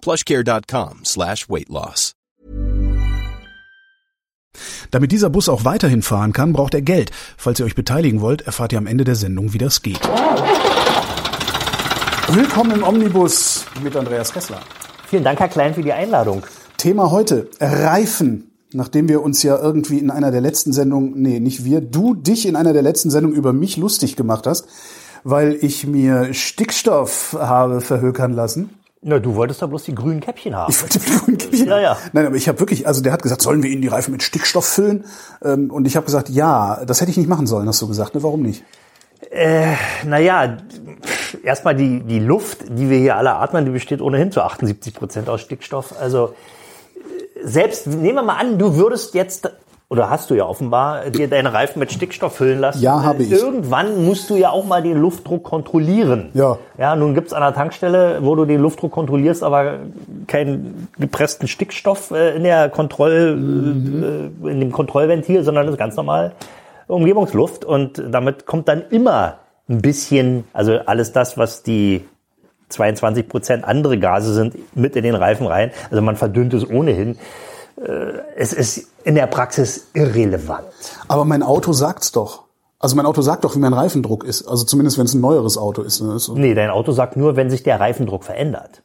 plushcare.com slash weight loss. Damit dieser Bus auch weiterhin fahren kann, braucht er Geld. Falls ihr euch beteiligen wollt, erfahrt ihr am Ende der Sendung, wie das geht. Willkommen im Omnibus mit Andreas Kessler. Vielen Dank, Herr Klein, für die Einladung. Thema heute, Reifen. Nachdem wir uns ja irgendwie in einer der letzten Sendungen, nee, nicht wir, du dich in einer der letzten Sendungen über mich lustig gemacht hast, weil ich mir Stickstoff habe verhökern lassen. Na, du wolltest doch bloß die grünen Käppchen haben. Ich wollte die grünen Käppchen Ja, haben. ja. Nein, aber ich habe wirklich, also der hat gesagt, sollen wir ihnen die Reifen mit Stickstoff füllen? Ähm, Und ich habe gesagt, ja, das hätte ich nicht machen sollen, hast du gesagt. Ne? Warum nicht? Naja, erstmal die, die Luft, die wir hier alle atmen, die besteht ohnehin zu 78 Prozent aus Stickstoff. Also äh, selbst, nehmen wir mal an, du würdest jetzt, oder hast du ja offenbar, dir deine Reifen mit Stickstoff füllen lassen. Ja, habe ich. Irgendwann musst du ja auch mal den Luftdruck kontrollieren. Ja. Ja, nun gibt's an der Tankstelle, wo du den Luftdruck kontrollierst, aber keinen gepressten Stickstoff äh, in der Kontroll, äh, in dem Kontrollventil, sondern das ist ganz normal Umgebungsluft und damit kommt dann immer ein bisschen, also alles das, was die 22 Prozent andere Gase sind, mit in den Reifen rein. Also man verdünnt es ohnehin. Äh, Es ist in der Praxis irrelevant. Aber mein Auto sagt's doch. Also mein Auto sagt doch, wie mein Reifendruck ist. Also zumindest, wenn es ein neueres Auto ist. Ne? So- Nee, dein Auto sagt nur, wenn sich der Reifendruck verändert.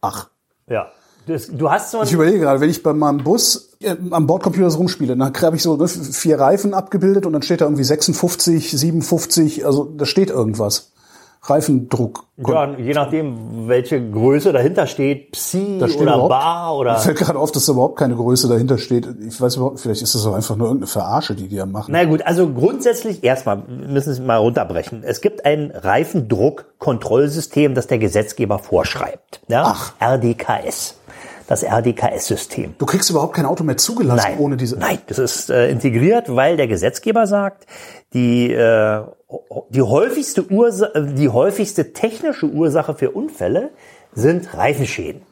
Ach. Ja. Das, du hast so Ich überlege gerade, wenn ich bei meinem Bus äh, am Bordcomputer so rumspiele, dann habe ich so ne, vier Reifen abgebildet und dann steht da irgendwie 56, 57, also da steht irgendwas. Reifendruck. Ja, je nachdem, welche Größe dahinter steht, Psi Da steht oder Bar Mir oder. fällt gerade auf, dass da überhaupt keine Größe dahinter steht. Ich weiß überhaupt, vielleicht ist das auch einfach nur irgendeine Verarsche, die die da machen. Na gut, also grundsätzlich erstmal müssen es mal runterbrechen. Es gibt ein Reifendruckkontrollsystem, das der Gesetzgeber vorschreibt. Ja? Ach. RDKS. Das RDKS-System. Du kriegst überhaupt kein Auto mehr zugelassen Nein, ohne diese. nein, das ist äh, integriert, weil der Gesetzgeber sagt, die äh, die häufigste Ursache, die häufigste technische Ursache für Unfälle sind Reifenschäden.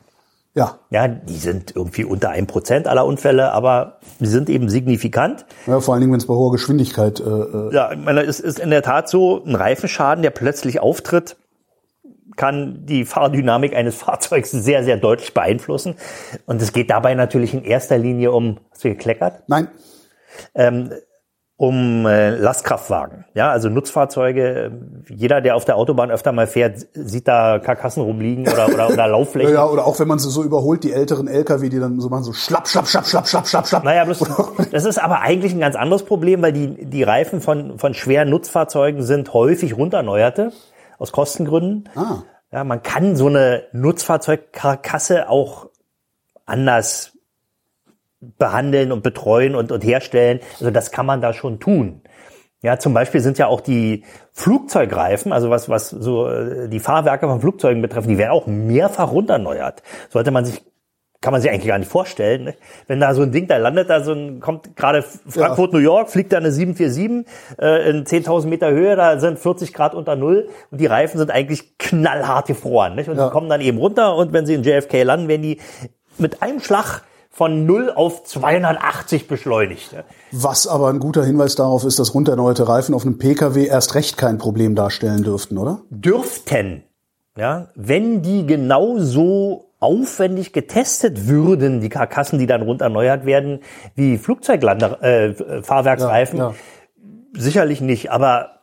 Ja. Ja, die sind irgendwie unter einem Prozent aller Unfälle, aber die sind eben signifikant. ja, vor allen Dingen, wenn es bei hoher Geschwindigkeit. Äh, äh, Ja, ich meine, es ist in der Tat so, ein Reifenschaden, der plötzlich auftritt, kann die Fahrdynamik eines Fahrzeugs sehr, sehr deutlich beeinflussen. Und es geht dabei natürlich in erster Linie um, hast du gekleckert? nein. um äh, Lastkraftwagen. Ja, also Nutzfahrzeuge. Jeder, der auf der Autobahn öfter mal fährt, sieht da Karkassen rumliegen oder, oder, oder Laufflächen. ja, oder auch wenn man sie so überholt, die älteren LKW, die dann so machen, so schlapp, schlapp, schlapp, schlapp, schlapp, schlapp, schlapp. Naja, bloß, das ist aber eigentlich ein ganz anderes Problem, weil die, die Reifen von, von schweren Nutzfahrzeugen sind häufig runterneuerte, aus Kostengründen. Ah. Ja, man kann so eine Nutzfahrzeugkarkasse auch anders behandeln und betreuen und, und herstellen. Also das kann man da schon tun. Ja, zum Beispiel sind ja auch die Flugzeugreifen, also was, was so äh, die Fahrwerke von Flugzeugen betreffen, die werden auch mehrfach runterneuert. Sollte man sich, kann man sich eigentlich gar nicht vorstellen. Ne? Wenn da so ein Ding da landet, da so ein, kommt gerade Frankfurt, New York, fliegt da eine 747 äh, in 10.000 Meter Höhe, da sind 40 Grad unter Null und die Reifen sind eigentlich knallhart gefroren. Nicht? Und Ja. die kommen dann eben runter und wenn sie in JFK landen, werden die mit einem Schlag von 0 auf 280 beschleunigt. ne? Was aber ein guter Hinweis darauf ist, dass runterneuerte Reifen auf einem Pkw erst recht kein Problem darstellen dürften, oder? dürften, ja, wenn die genauso aufwendig getestet würden, die Karkassen, die dann runterneuert werden, wie Flugzeuglande, äh, Fahrwerksreifen, Ja, ja. sicherlich nicht. Aber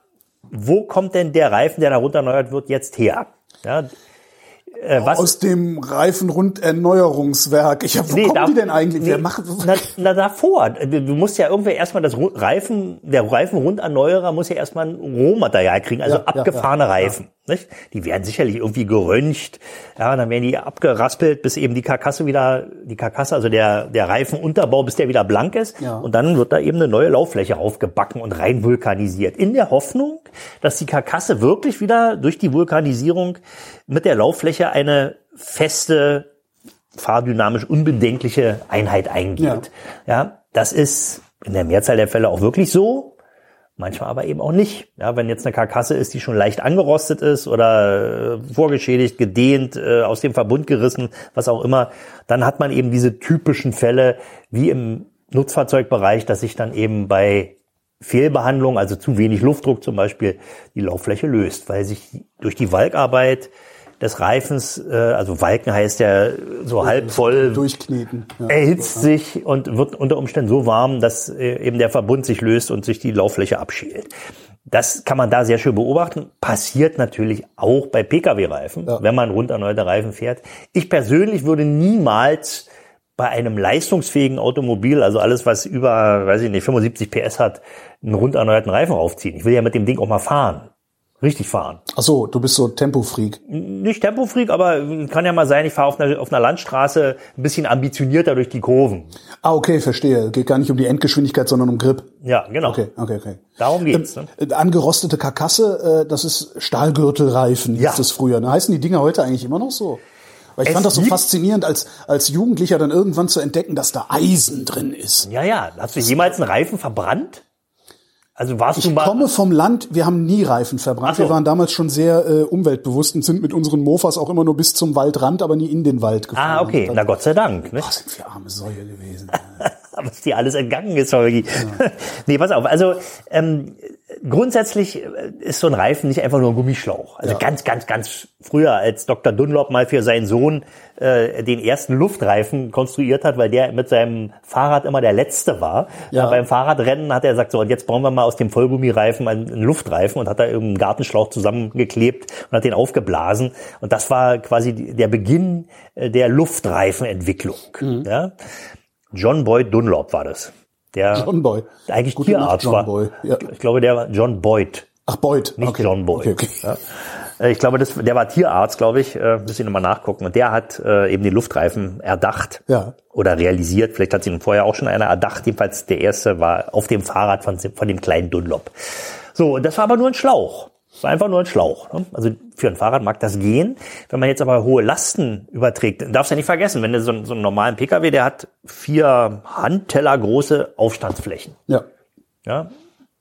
wo kommt denn der Reifen, der da runterneuert wird, jetzt her? Ja, äh, was Aus dem Reifenrunderneuerungswerk. Ich hab, wo Nee, kommen da- die denn eigentlich? Wer nee, macht na, na davor. Du musst ja irgendwie erstmal das Reifen, der Reifenrunderneuerer muss ja erstmal ein Rohmaterial kriegen, also Ja, abgefahrene. Reifen. Nicht? Die werden sicherlich irgendwie geröntgt, ja, dann werden die abgeraspelt, bis eben die Karkasse wieder, die Karkasse, also der, der Reifenunterbau, bis der wieder blank ist. Ja. Und dann wird da eben eine neue Lauffläche aufgebacken und rein vulkanisiert. In der Hoffnung, dass die Karkasse wirklich wieder durch die Vulkanisierung mit der Lauffläche eine feste fahrdynamisch unbedenkliche Einheit eingeht. Ja. das ist in der Mehrzahl der Fälle auch wirklich so, manchmal aber eben auch nicht. Ja, wenn jetzt eine Karkasse ist, die schon leicht angerostet ist oder äh, vorgeschädigt, gedehnt, äh, aus dem Verbund gerissen, was auch immer, dann hat man eben diese typischen Fälle wie im Nutzfahrzeugbereich, dass sich dann eben bei Fehlbehandlung, also zu wenig Luftdruck zum Beispiel, die Lauffläche löst, weil sich durch die Walkarbeit des Reifens, äh, also Walken heißt ja so halb voll, Durchkneten. Ja. erhitzt sich und wird unter Umständen so warm, dass äh, eben der Verbund sich löst und sich die Lauffläche abschält. Das kann man da sehr schön beobachten. Passiert natürlich auch bei Pkw-Reifen, Ja. wenn man rund erneute Reifen fährt. Ich persönlich würde niemals bei einem leistungsfähigen Automobil, also alles, was über, weiß ich nicht, 75 PS hat, einen rund erneuerten Reifen aufziehen. Ich will ja mit dem Ding auch mal fahren. Richtig fahren Ach so, du bist so Tempofreak. nicht Tempofreak, aber kann ja mal sein, ich fahre auf einer, auf einer Landstraße ein bisschen ambitionierter durch die Kurven. Ah, okay, verstehe. Geht gar nicht um die Endgeschwindigkeit, sondern um Grip. Ja, genau. Okay, okay, okay. Darum geht's. Ne? Äh, Angerostete Karkasse, äh, das ist Stahlgürtelreifen, Ja. hieß das früher. Ne? Heißen die Dinger heute eigentlich immer noch so? Weil ich Es fand das so faszinierend, als, als Jugendlicher dann irgendwann zu entdecken, dass da Eisen drin ist. Ja, ja. Hast du jemals einen Reifen verbrannt? Also warst du Ich mal. komme vom Land, wir haben nie Reifen verbrannt. So. Wir waren damals schon sehr äh, umweltbewusst und sind mit unseren Mofas auch immer nur bis zum Waldrand, aber nie in den Wald gefahren. ah, okay. Na Gott sei Dank. Ne? was sind wir arme Säue gewesen. was dir alles entgangen ist, Holgi. nee, pass auf. Also ähm, grundsätzlich äh, ist so ein Reifen nicht einfach nur ein Gummischlauch. Also Ja. ganz, ganz, ganz früher, als Dr. Dunlop mal für seinen Sohn äh, den ersten Luftreifen konstruiert hat, weil der mit seinem Fahrrad immer der letzte war. Ja. Ja. beim Fahrradrennen hat er gesagt, so und jetzt bauen wir mal aus dem Vollgummireifen einen, Luftreifen und hat da irgendeinen Gartenschlauch zusammengeklebt und hat den aufgeblasen. Und das war quasi der Beginn äh, der Luftreifenentwicklung. Mhm. Ja? John Boyd Dunlop war das. Der John Boy. eigentlich Gute Nacht, Tierarzt John war. Boy. Ja. Ich glaube, der war John Boyd, Ach, Boyd. nicht okay. John Boyd. Okay, okay. Ja. Äh, Ich glaube, das, der war Tierarzt, glaube ich. Äh, müssen wir mal nachgucken. Und der hat äh, eben den Luftreifen erdacht Ja. oder realisiert. Vielleicht hat ihn vorher auch schon einer erdacht. Jedenfalls der erste war auf dem Fahrrad von, von dem kleinen Dunlop. So, und das war aber nur ein Schlauch. Das war einfach nur ein Schlauch. Ne? Also für ein Fahrrad mag das gehen. Wenn man jetzt aber hohe Lasten überträgt, dann darfst du ja nicht vergessen, wenn du so, einen- so einen normalen Pkw, der hat vier Handteller große Aufstandsflächen. Ja. Ja,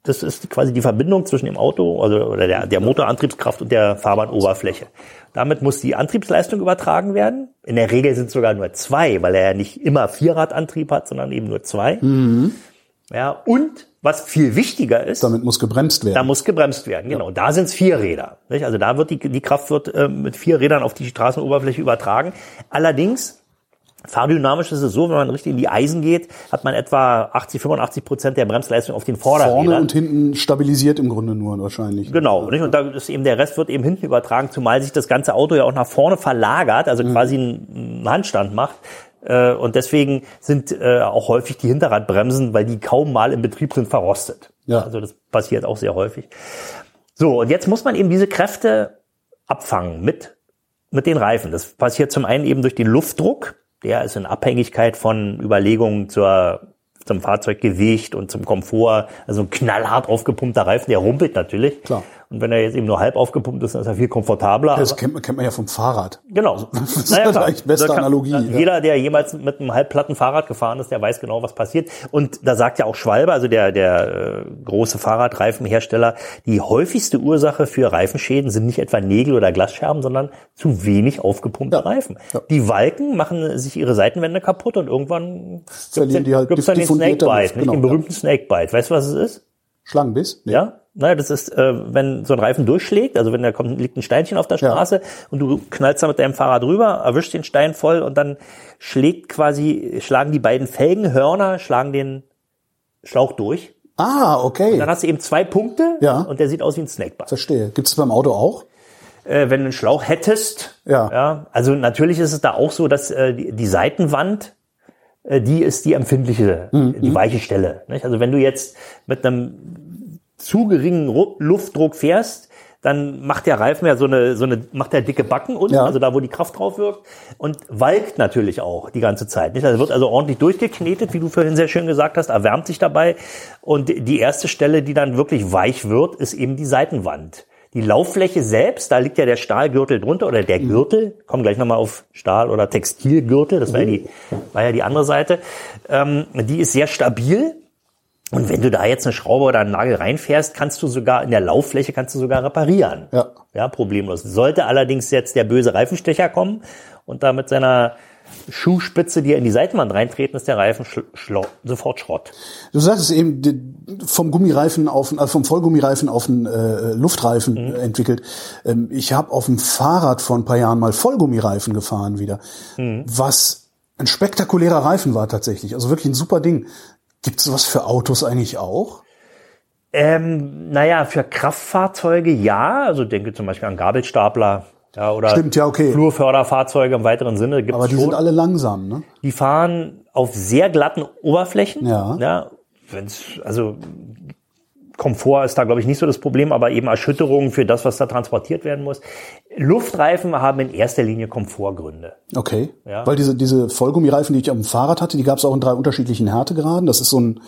das ist quasi die Verbindung zwischen dem Auto also, oder der, der Motorantriebskraft und der Fahrbahnoberfläche. Damit muss die Antriebsleistung übertragen werden. In der Regel sind es sogar nur zwei, weil er ja nicht immer Vierradantrieb hat, sondern eben nur zwei. Ja, und was viel wichtiger ist, Damit muss gebremst werden. da muss gebremst werden, genau. Da sind es vier Räder. Nicht? Also da wird die, die Kraft wird äh, mit vier Rädern auf die Straßenoberfläche übertragen. Allerdings, fahrdynamisch ist es so, wenn man richtig in die Eisen geht, hat man etwa 80, 85 Prozent der Bremsleistung auf den Vorderrädern. Vorne und hinten stabilisiert im Grunde nur wahrscheinlich. Genau, nicht? und da ist eben der Rest wird eben hinten übertragen, zumal sich das ganze Auto ja auch nach vorne verlagert, also Mhm. quasi einen Handstand macht. Äh, Und deswegen sind äh, auch häufig die Hinterradbremsen, weil die kaum mal im Betrieb sind, verrostet. Ja. Also das passiert auch sehr häufig. So, und jetzt muss man eben diese Kräfte abfangen mit, mit den Reifen. Das passiert zum einen eben durch den Luftdruck. Der ist in Abhängigkeit von Überlegungen zur, zum Fahrzeuggewicht und zum Komfort. Also ein knallhart aufgepumpter Reifen, der rumpelt natürlich. Klar. Und wenn er jetzt eben nur halb aufgepumpt ist, dann ist er viel komfortabler. Das kennt man, kennt man ja vom Fahrrad. Genau. Das ist halt eigentlich beste kann- Analogie, ja. Jeder, der jemals mit einem halbplatten Fahrrad gefahren ist, der weiß genau, was passiert. Und da sagt ja auch Schwalbe, also der, der äh, große Fahrradreifenhersteller, die häufigste Ursache für Reifenschäden sind nicht etwa Nägel oder Glasscherben, sondern zu wenig aufgepumpte Ja. Reifen. Ja. Die Walken machen sich ihre Seitenwände kaputt und irgendwann Verlieren die halt gibt's dann den Snakebite, genau, den ja. berühmten Snakebite. Weißt du, was es ist? Schlangenbiss? Nee. Ja, naja, das ist, äh, wenn so ein Reifen durchschlägt, also wenn da kommt, liegt ein Steinchen auf der Ja. Straße und du knallst da mit deinem Fahrrad rüber, erwischst den Stein voll und dann schlägt quasi, schlagen die beiden Felgenhörner, schlagen den Schlauch durch. Ah, okay. Dann hast du eben zwei Punkte Ja. und der sieht aus wie ein Snakebite. Verstehe. Gibt es beim Auto auch? äh, wenn du einen Schlauch hättest. Ja. ja. Also natürlich ist es da auch so, dass äh, die, die Seitenwand, äh, die ist die empfindliche, die weiche Stelle. Nicht? Also wenn du jetzt mit einem zu geringen Ru Luftdruck fährst, dann macht der Reifen ja so eine, so eine, macht der dicke Backen unten, Ja. also da, wo die Kraft drauf wirkt und walkt natürlich auch die ganze Zeit. Nicht? Also wird also ordentlich durchgeknetet, wie du vorhin sehr schön gesagt hast, erwärmt sich dabei und die erste Stelle, die dann wirklich weich wird, ist eben die Seitenwand. Die Lauffläche selbst, da liegt ja der Stahlgürtel drunter oder der Gürtel, kommen gleich nochmal auf Stahl- oder Textilgürtel, das war ja die, war ja die andere Seite, ähm, die ist sehr stabil, und wenn du da jetzt eine Schraube oder einen Nagel reinfährst, kannst du sogar in der Lauffläche kannst du sogar reparieren. Ja. Ja, problemlos. Sollte allerdings jetzt der böse Reifenstecher kommen und da mit seiner Schuhspitze dir in die Seitenwand reintreten, ist der Reifen sofort Schrott. Du sagtest eben, die- vom Gummireifen auf, äh, vom Vollgummireifen auf einen äh, Luftreifen Mhm. entwickelt. Ähm, ich habe auf dem Fahrrad vor ein paar Jahren mal Vollgummireifen gefahren wieder, Mhm. was ein spektakulärer Reifen war tatsächlich. Also wirklich ein super Ding. Gibt es was für Autos eigentlich auch? Ähm, naja, für Kraftfahrzeuge ja, also denke zum Beispiel an Gabelstapler. Ja, oder Stimmt, ja, okay. Flurförderfahrzeuge im weiteren Sinne gibt's Aber die schon. sind alle langsam, ne? Die fahren auf sehr glatten Oberflächen. Ja. ja wenn's, also Komfort ist da, glaube ich, nicht so das Problem, aber eben Erschütterungen für das, was da transportiert werden muss. Luftreifen haben in erster Linie Komfortgründe. Okay. Ja. Weil diese, diese Vollgummireifen, die ich auf dem Fahrrad hatte, die gab es auch in drei unterschiedlichen Härtegraden. Das ist so ein,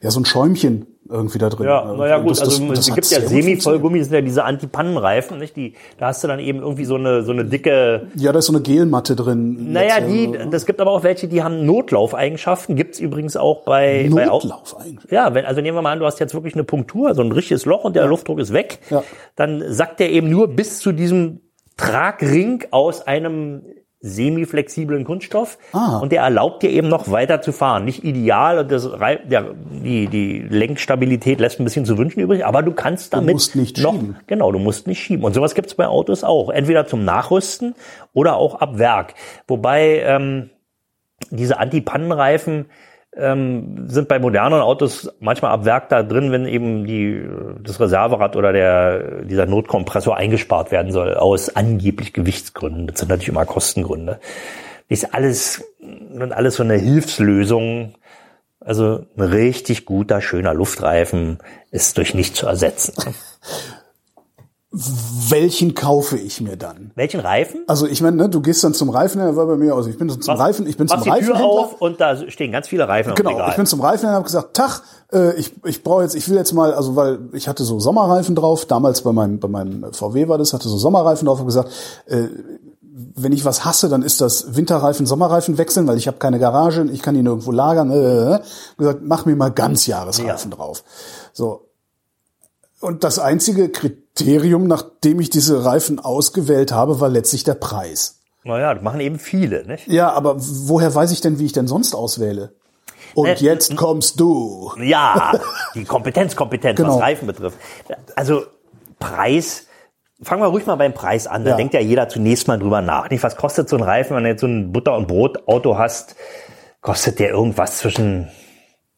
ja, so ein Schäumchen irgendwie da drin. Ja, naja gut, Das- also das- es gibt ja Semi-Vollgummi, das sind ja diese Antipannenreifen, nicht? Die, da hast du dann eben irgendwie so eine, so eine dicke. Ja, da ist so eine Gelmatte drin. naja, die, äh, das gibt aber auch welche, die haben Notlaufeigenschaften, gibt's übrigens auch bei, bei Au- Notlauf eigentlich. Ja, wenn, also nehmen wir mal an, du hast jetzt wirklich eine Punktur, so ein richtiges Loch und der Luftdruck ist weg, Ja. dann sackt der eben nur bis zu diesem Tragring aus einem semiflexiblen Kunststoff Ah. und der erlaubt dir eben noch weiter zu fahren. Nicht ideal und das, der, die, die Lenkstabilität lässt ein bisschen zu wünschen übrig, aber du kannst damit musst nicht noch, schieben. genau, du musst nicht schieben. Und sowas gibt's bei Autos auch, entweder zum Nachrüsten oder auch ab Werk. Wobei ähm, diese Antipannenreifen ähm, sind bei modernen Autos manchmal ab Werk da drin, wenn eben die, das Reserverad oder der, dieser Notkompressor eingespart werden soll, aus angeblich Gewichtsgründen. Das sind natürlich immer Kostengründe. Ist alles, sind alles so eine Hilfslösung. Also ein richtig guter, schöner Luftreifen ist durch nichts zu ersetzen. Welchen kaufe ich mir dann? Welchen Reifen? Also ich meine, ne, du gehst dann zum Reifen, der war bei mir, also ich bin zum Reifen, ich bin zum die Tür auf und da stehen ganz viele Reifen Genau, ich bin zum Reifenhändler und habe gesagt, Tag, äh, ich, ich brauche jetzt, ich will jetzt mal, also weil ich hatte so Sommerreifen drauf, damals bei meinem, bei meinem VW war das, hatte so Sommerreifen drauf und gesagt, äh, wenn ich was hasse, dann ist das Winterreifen, Sommerreifen wechseln, weil ich habe keine Garage, ich kann die nirgendwo lagern. Äh, äh, äh. gesagt, mach mir mal Ganzjahresreifen drauf. So. Und das einzige Kriterium, nachdem ich diese Reifen ausgewählt habe, war letztlich der Preis. naja, das machen eben viele, nicht? Ja, aber woher weiß ich denn, wie ich denn sonst auswähle? Und Äh, jetzt kommst du. Ja, die Kompetenz, Kompetenz, Genau. was Reifen betrifft. Also Preis, fangen wir ruhig mal beim Preis an. Da Ja. denkt ja jeder zunächst mal drüber nach. Nicht, was kostet so ein Reifen, wenn du jetzt so ein Butter- und Brot-Auto hast? Kostet der irgendwas zwischen,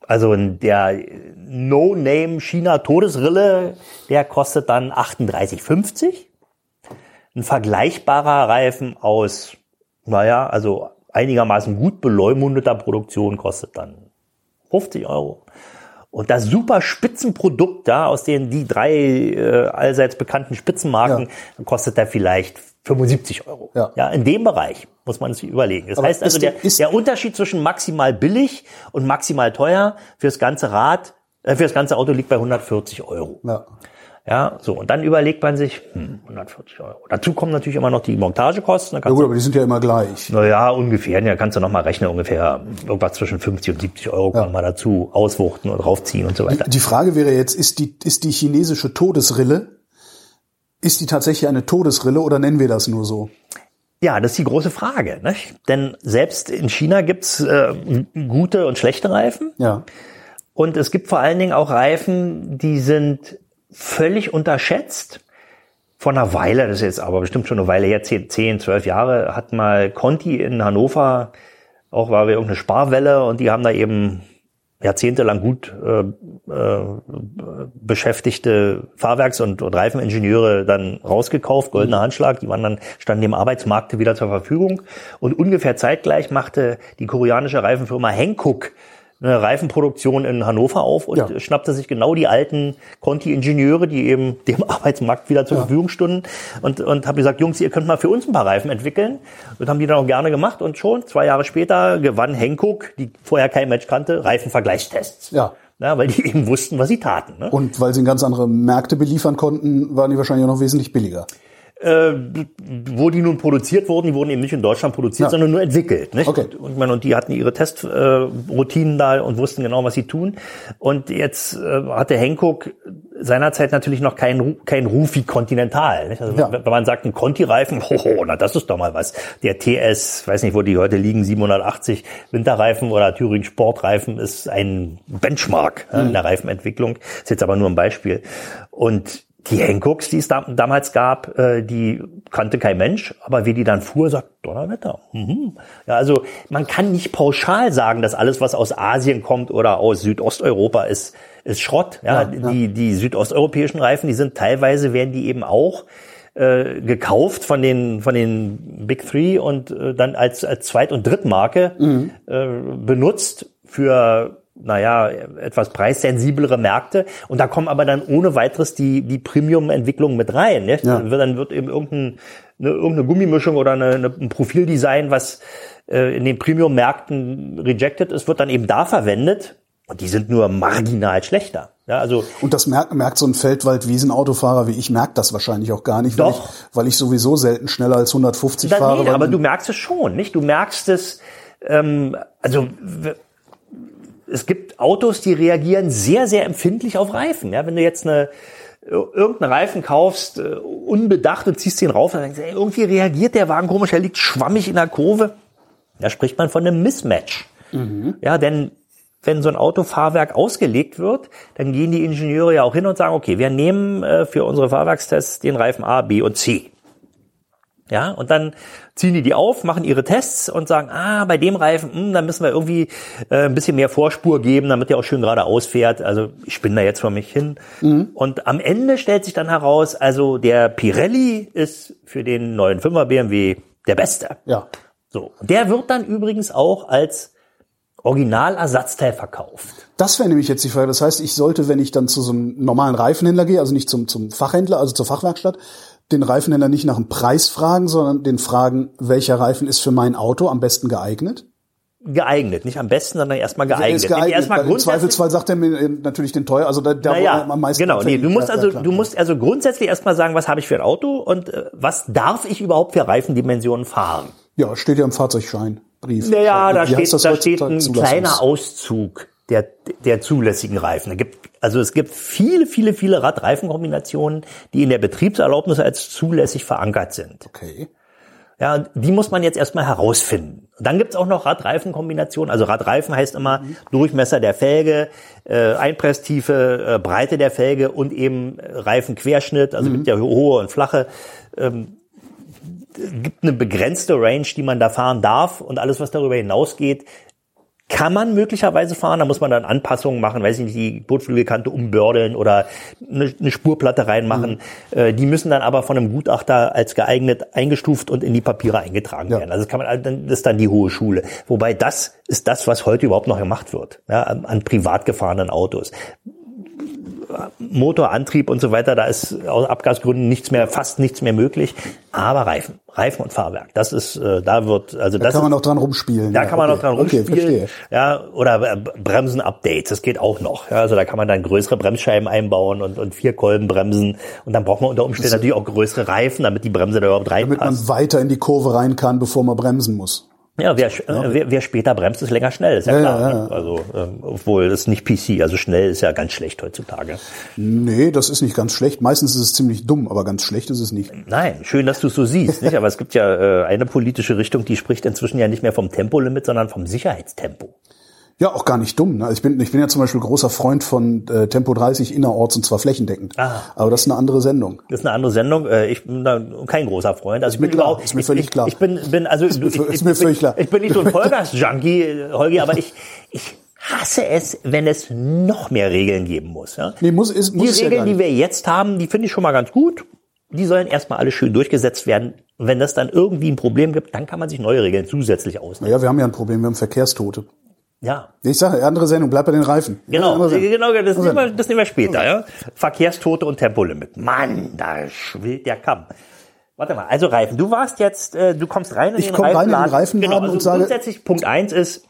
also der No-Name China Todesrille, der kostet dann 38,50. Ein vergleichbarer Reifen aus, naja, also einigermaßen gut beleumundeter Produktion kostet dann 50 Euro. Und das super Spitzenprodukt da, aus denen die drei äh, allseits bekannten Spitzenmarken, dann kostet der vielleicht 75 Euro. Ja. in dem Bereich muss man sich überlegen. Das Aber heißt also, der, der- Unterschied zwischen maximal billig und maximal teuer fürs ganze Rad, äh, fürs ganze Auto liegt bei 140 Euro. Ja. Ja, so. Und dann überlegt man sich, hm, 140 Euro. Dazu kommen natürlich immer noch die Montagekosten. Ja gut, aber die sind ja immer gleich. naja, ungefähr. Ja, kannst du noch mal rechnen, ungefähr irgendwas zwischen 50 und 70 Euro kann man mal dazu auswuchten und draufziehen und so weiter. Die Frage wäre jetzt, ist die, ist die chinesische Todesrille, ist die tatsächlich eine Todesrille oder nennen wir das nur so? Ja, das ist die große Frage. Nicht? Denn selbst in China gibt's äh, gute und schlechte Reifen. Ja. Und es gibt vor allen Dingen auch Reifen, die sind völlig unterschätzt. Vor einer Weile, das ist jetzt aber bestimmt schon eine Weile her, 10, 10 12 Jahre, hat mal Conti in Hannover, auch war wir irgendeine Sparwelle und die haben da eben jahrzehntelang gut äh, äh, beschäftigte Fahrwerks- und, und Reifeningenieure dann rausgekauft, goldener Handschlag, die waren dann, standen dem Arbeitsmarkt wieder zur Verfügung. Und ungefähr zeitgleich machte die koreanische Reifenfirma Hankook eine Reifenproduktion in Hannover auf und Ja. schnappte sich genau die alten Conti-Ingenieure, die eben dem Arbeitsmarkt wieder zur Ja. Verfügung stunden und, und habe gesagt, Jungs, ihr könnt mal für uns ein paar Reifen entwickeln. Und haben die dann auch gerne gemacht und schon zwei Jahre später gewann Hankook, die vorher kein Mensch kannte, Reifenvergleichstests. Ja. Ja, weil die eben wussten, was sie taten. Ne? Und weil sie ganz andere Märkte beliefern konnten, waren die wahrscheinlich auch noch wesentlich billiger. Äh, wo die nun produziert wurden, die wurden eben nicht in Deutschland produziert, Ja. sondern nur entwickelt. Nicht? Okay. Und, und, meine, und die hatten ihre Testroutinen äh, da und wussten genau, was sie tun. Und jetzt äh, hatte Hankook seinerzeit natürlich noch keinen kein Ruf wie Continental. Nicht? Also Ja. wenn man sagt, ein Conti-Reifen, hoho, na das ist doch mal was. Der TS, weiß nicht, wo die heute liegen, 780 Winterreifen oder Thüringen Sportreifen ist ein Benchmark ja, in der Reifenentwicklung. Ist jetzt aber nur ein Beispiel. Und die Hancocks, die es da, damals gab, äh, die kannte kein Mensch, aber wie die dann fuhr, sagt Donnerwetter. Mhm. Ja, also man kann nicht pauschal sagen, dass alles, was aus Asien kommt oder aus Südosteuropa ist, ist Schrott. Ja, Ja, ja. Die, die südosteuropäischen Reifen, die sind teilweise werden die eben auch äh, gekauft von den von den Big Three und äh, dann als als Zweit- und Drittmarke Mhm. äh, benutzt für naja, etwas preissensiblere Märkte. Und da kommen aber dann ohne weiteres die, die Premium-Entwicklungen mit rein. Ne? Ja. Dann, wird, dann eben irgendein, eine, irgendeine Gummimischung oder eine, eine, ein Profildesign, was äh, in den Premium-Märkten rejected ist, wird dann eben da verwendet. Und die sind nur marginal schlechter. Ja, also Und das merkt, merkt so ein Feldwald-Wiesen-Autofahrer wie ich, merkt das wahrscheinlich auch gar nicht, weil Doch. ich, weil ich sowieso selten schneller als 150 Da, fahre. nee, weil aber du merkst es schon, nicht? Du merkst es, ähm, also es gibt Autos, die reagieren sehr, sehr empfindlich auf Reifen. Ja, wenn du jetzt eine irgendeinen Reifen kaufst, äh, unbedacht und ziehst den rauf, dann denkst du, ey, irgendwie reagiert der Wagen komisch, er liegt schwammig in der Kurve. Da spricht man von einem Mismatch. Ja, denn wenn so ein Autofahrwerk ausgelegt wird, dann gehen die Ingenieure ja auch hin und sagen, okay, wir nehmen äh, für unsere Fahrwerkstests den Reifen A, B und C. Ja, und dann ziehen die die auf, machen ihre Tests und sagen, ah, bei dem Reifen, hm, da müssen wir irgendwie äh, ein bisschen mehr Vorspur geben, damit der auch schön geradeaus fährt. Also ich spinne da jetzt vor mich hin. Und am Ende stellt sich dann heraus, also der Pirelli ist für den neuen 5er BMW der Beste. ja. So. Der wird dann übrigens auch als Originalersatzteil verkauft. Das wäre nämlich jetzt die Frage. Das heißt, ich sollte, wenn ich dann zu so einem normalen Reifenhändler gehe, also nicht zum, zum Fachhändler, also zur Fachwerkstatt, den Reifenhändler nicht nach dem Preis fragen, sondern den fragen, welcher Reifen ist für mein Auto am besten geeignet? Geeignet, nicht am besten, sondern erstmal Er geeignet. ist geeignet. Erstmal Im Zweifelsfall sagt er mir äh, natürlich den teuer, also da, da wo naja, am meisten genau. Nee, du musst Ja, also, ja, du musst also grundsätzlich erstmal sagen, was habe ich für ein Auto und äh, was darf ich überhaupt für Reifendimensionen fahren? Ja, steht ja im Fahrzeugscheinbrief. Naja, da Wie steht, da steht ein kleiner Auszug der, der zulässigen Reifen. Da gibt, also es gibt viele, viele, viele Radreifenkombinationen, die in der Betriebserlaubnis als zulässig verankert sind. Okay. Ja, die muss man jetzt erstmal herausfinden. Dann gibt's auch noch Radreifenkombinationen. Also Radreifen heißt immer Durchmesser der Felge, äh, Einpresstiefe, äh, Breite der Felge und eben Reifenquerschnitt. Also gibt ja hohe und flache. Ähm, gibt eine begrenzte Range, die man da fahren darf. Und alles, was darüber hinausgeht, kann man möglicherweise fahren, da muss man dann Anpassungen machen, weiß ich nicht, die Kotflügelkante umbördeln oder eine, eine Spurplatte reinmachen. Äh, die müssen dann aber von einem Gutachter als geeignet eingestuft und in die Papiere eingetragen Ja. werden. Also das kann man, das ist dann die hohe Schule. Wobei das ist das, was heute überhaupt noch gemacht wird, ja, an, an privat gefahrenen Autos. Motorantrieb und so weiter, da ist aus Abgasgründen nichts mehr, fast nichts mehr möglich. Aber Reifen, Reifen und Fahrwerk, das ist, äh, da wird, also Da das kann man ist, noch dran rumspielen. da ja, kann man okay. noch dran Okay, rumspielen. verstehe. ja, oder äh, Bremsen-Updates, das geht auch noch. Ja, also da kann man dann größere Bremsscheiben einbauen und, und vier Kolben bremsen. Und dann braucht man unter Umständen natürlich auch größere Reifen, damit die Bremse da überhaupt Damit man reinpasst. weiter in die Kurve rein kann, bevor man bremsen muss. Ja, wer, äh, wer, wer später bremst, ist länger schnell, ist ja, Ja, klar. ja, ja. Also, ähm, obwohl das ist nicht PC, also schnell ist ja ganz schlecht heutzutage. Nee, das ist nicht ganz schlecht. Meistens ist es ziemlich dumm, aber ganz schlecht ist es nicht. Nein, schön, dass du es so siehst, nicht? Aber es gibt ja äh, eine politische Richtung, die spricht inzwischen ja nicht mehr vom Tempolimit, sondern vom Sicherheitstempo. Ja, auch gar nicht dumm. Ne? Ich, bin, ich bin ja zum Beispiel großer Freund von äh, Tempo 30 innerorts und zwar flächendeckend. Ah. Aber das ist eine andere Sendung. Das ist eine andere Sendung. Äh, Ich bin da kein großer Freund. Also ich bin überhaupt, ist mir ich, völlig ich, klar. Ich bin, bin also mir- ich, ist mir ich, völlig klar. ich bin nicht so ein Vollgas-Junkie, Holgi, aber ich, ich hasse es, wenn es noch mehr Regeln geben muss. Ja? Nee, muss, ist, Die muss ja Regeln, gar die wir jetzt haben, die finde ich schon mal ganz gut. Die sollen erstmal alle schön durchgesetzt werden. Und wenn das dann irgendwie ein Problem gibt, dann kann man sich neue Regeln zusätzlich ausnehmen. Ja, wir haben ja ein Problem, wir haben Verkehrstote. Ja, Ich sage, andere Sendung, bleib bei den Reifen. genau. Andere Sendung. genau das, Andere nehmen wir, das nehmen wir später. Ja? Verkehrstote und Tempolimit. Mann, da schwillt der Kamm. Warte mal, also Reifen. Du warst jetzt, äh, du kommst rein in Ich den komm rein in den Reifenladen. Reifenladen genau, also und sage- grundsätzlich Punkt eins ist,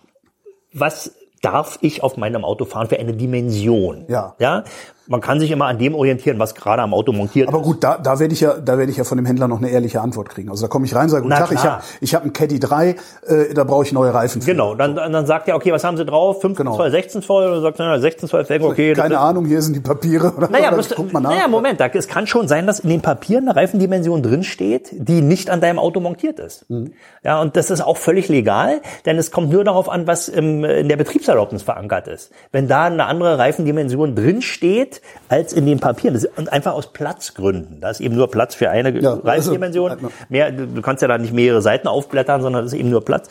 was darf ich auf meinem Auto fahren für eine Dimension? Ja. Ja. Man kann sich immer an dem orientieren, was gerade am Auto montiert Aber ist. gut, da, da werde ich ja, da werde ich ja von dem Händler noch eine ehrliche Antwort kriegen. Also da komme ich rein, sage, guten Na Tag, ich klar. habe ich hab einen Caddy 3, äh, da brauche ich neue Reifen für. Genau, dann, dann sagt er, okay, was haben Sie drauf? 15 Genau. Zoll, 16 Zoll? Oder sagt er, 16 Zoll okay. Keine Ahnung, hier sind die Papiere. Oder, Naja, oder bloß, guck mal nach. naja, Moment, da, es kann schon sein, dass in den Papieren eine Reifendimension drinsteht, die nicht an deinem Auto montiert ist. Mhm. Ja, und das ist auch völlig legal, denn es kommt nur darauf an, was im, in der Betriebserlaubnis verankert ist. Wenn da eine andere Reifendimension drinsteht, als in den Papieren, das ist, einfach aus Platzgründen. Da ist eben nur Platz für eine Ja, Reifendimension. also- Mehr, du kannst ja da nicht mehrere Seiten aufblättern, sondern es ist eben nur Platz.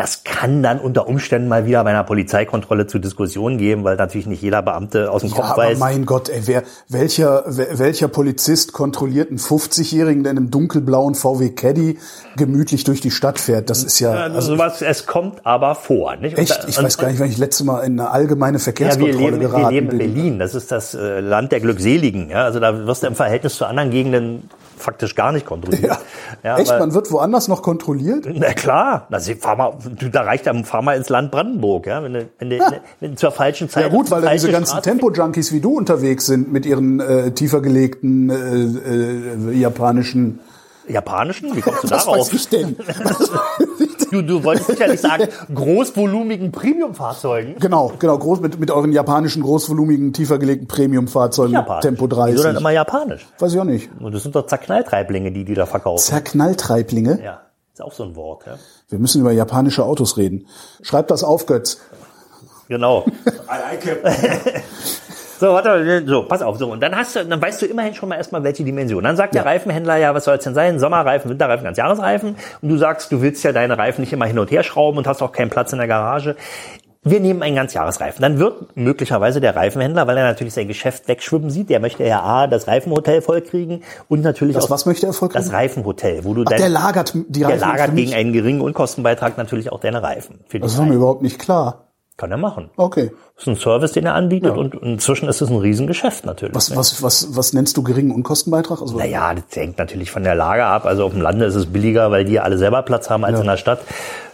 Das kann dann unter Umständen mal wieder bei einer Polizeikontrolle zu Diskussionen geben, weil natürlich nicht jeder Beamte aus dem Ja, Kopf aber weiß. mein Gott, ey, wer, welcher, wel- welcher Polizist kontrolliert einen 50-Jährigen, der in einem dunkelblauen VW Caddy gemütlich durch die Stadt fährt? Das ist ja, Also also sowas, es kommt aber vor. Nicht? Echt, da- ich und- weiß gar nicht, wann ich letzte Mal in eine allgemeine Ja, wir Verkehrskontrolle leben, wir geraten leben in. Berlin. Das ist das äh, Land der Glückseligen. Ja? Also da wirst du im Verhältnis zu anderen Gegenden faktisch gar nicht kontrolliert. Ja. Ja, Echt, aber- man wird woanders noch kontrolliert? Na klar, also fahr mal, du, da reicht ja, fahr mal ins Land Brandenburg, ja, wenn du, wenn du, wenn zur falschen Zeit. Ja gut, weil da diese ganzen Tempo-Junkies wie du unterwegs sind mit ihren äh, tiefer gelegten äh, äh, japanischen. Japanischen? Wie kommst du Was darauf? weiß ich denn? Du, du wolltest sicherlich sagen, großvolumigen Premiumfahrzeugen. genau, genau, groß mit, mit euren japanischen großvolumigen tiefer gelegten Premium-Fahrzeugen mit. Tempo Wieso 30. dann immer japanisch? Weiß ich auch nicht. Und das sind doch Zerknalltreiblinge, die die da verkaufen. Zerknalltreiblinge. Ja, ist auch so ein Wort, ja. Wir müssen über japanische Autos reden. Schreib das auf, Götz. Genau. So, warte so, pass auf, so. Und dann hast du, dann weißt du immerhin schon mal erstmal, welche Dimension. Dann sagt der Reifenhändler, ja, was soll es denn sein? Sommerreifen, Winterreifen, ganz Jahresreifen. Und du sagst, du willst ja deine Reifen nicht immer hin und her schrauben und hast auch keinen Platz in der Garage. Wir nehmen einen ganz Jahresreifen. Dann wird möglicherweise der Reifenhändler, weil er natürlich sein Geschäft wegschwimmen sieht, der möchte ja A, das Reifenhotel vollkriegen und natürlich Das, auch was möchte er voll das Reifenhotel, wo du Ach, dein, der lagert die der Reifen lagert für mich. gegen einen geringen Unkostenbeitrag natürlich auch deine Reifen. Das war mir überhaupt nicht klar. Kann er machen. Okay. Das ist ein Service, den er anbietet und inzwischen ist es ein Riesengeschäft natürlich. Was, was, was, was nennst du geringen Unkostenbeitrag? Also, Naja, das hängt natürlich von der Lage ab. Also auf dem Lande ist es billiger, weil die alle selber Platz haben als in der Stadt.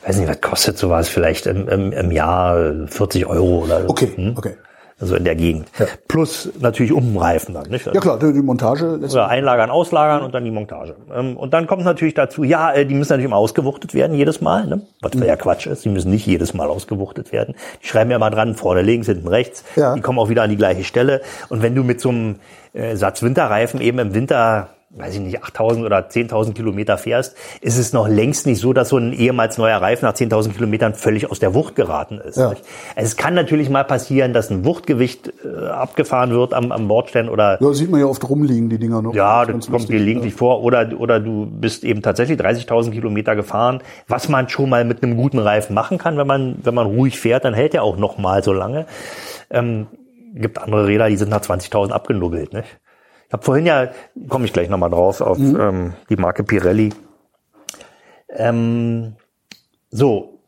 Weiß nicht, was kostet sowas vielleicht im, im, im Jahr 40 Euro oder so. Okay, Hm? okay. Also in der Gegend. Plus natürlich Umreifen dann, nicht? Ja klar, die Montage. Oder einlagern, auslagern und dann die Montage. Ähm, Und dann kommt natürlich dazu, ja, äh, die müssen natürlich immer ausgewuchtet werden jedes Mal, ne? was Mhm. ja Quatsch ist. Die müssen nicht jedes Mal ausgewuchtet werden. Die schreiben ja immer dran, vorne links, hinten rechts. Ja. Die kommen auch wieder an die gleiche Stelle. Und wenn du mit so einem äh, Satz Winterreifen eben im Winter weiß ich nicht, 8.000 oder 10.000 Kilometer fährst, ist es noch längst nicht so, dass so ein ehemals neuer Reifen nach 10.000 Kilometern völlig aus der Wucht geraten ist. Ja. es kann natürlich mal passieren, dass ein Wuchtgewicht äh, abgefahren wird am, am Bordstein oder Ja, sieht man ja oft rumliegen, die Dinger noch. ja, Ganz das kommt gelegentlich vor. Oder, oder du bist eben tatsächlich 30.000 Kilometer gefahren, was man schon mal mit einem guten Reifen machen kann. Wenn man, wenn man ruhig fährt, dann hält er auch noch mal so lange. Ähm, gibt andere Räder, die sind nach 20.000 abgenuggelt. Nicht? Ich habe vorhin ja, komme ich gleich nochmal drauf, auf ähm, die Marke Pirelli. Ähm, so,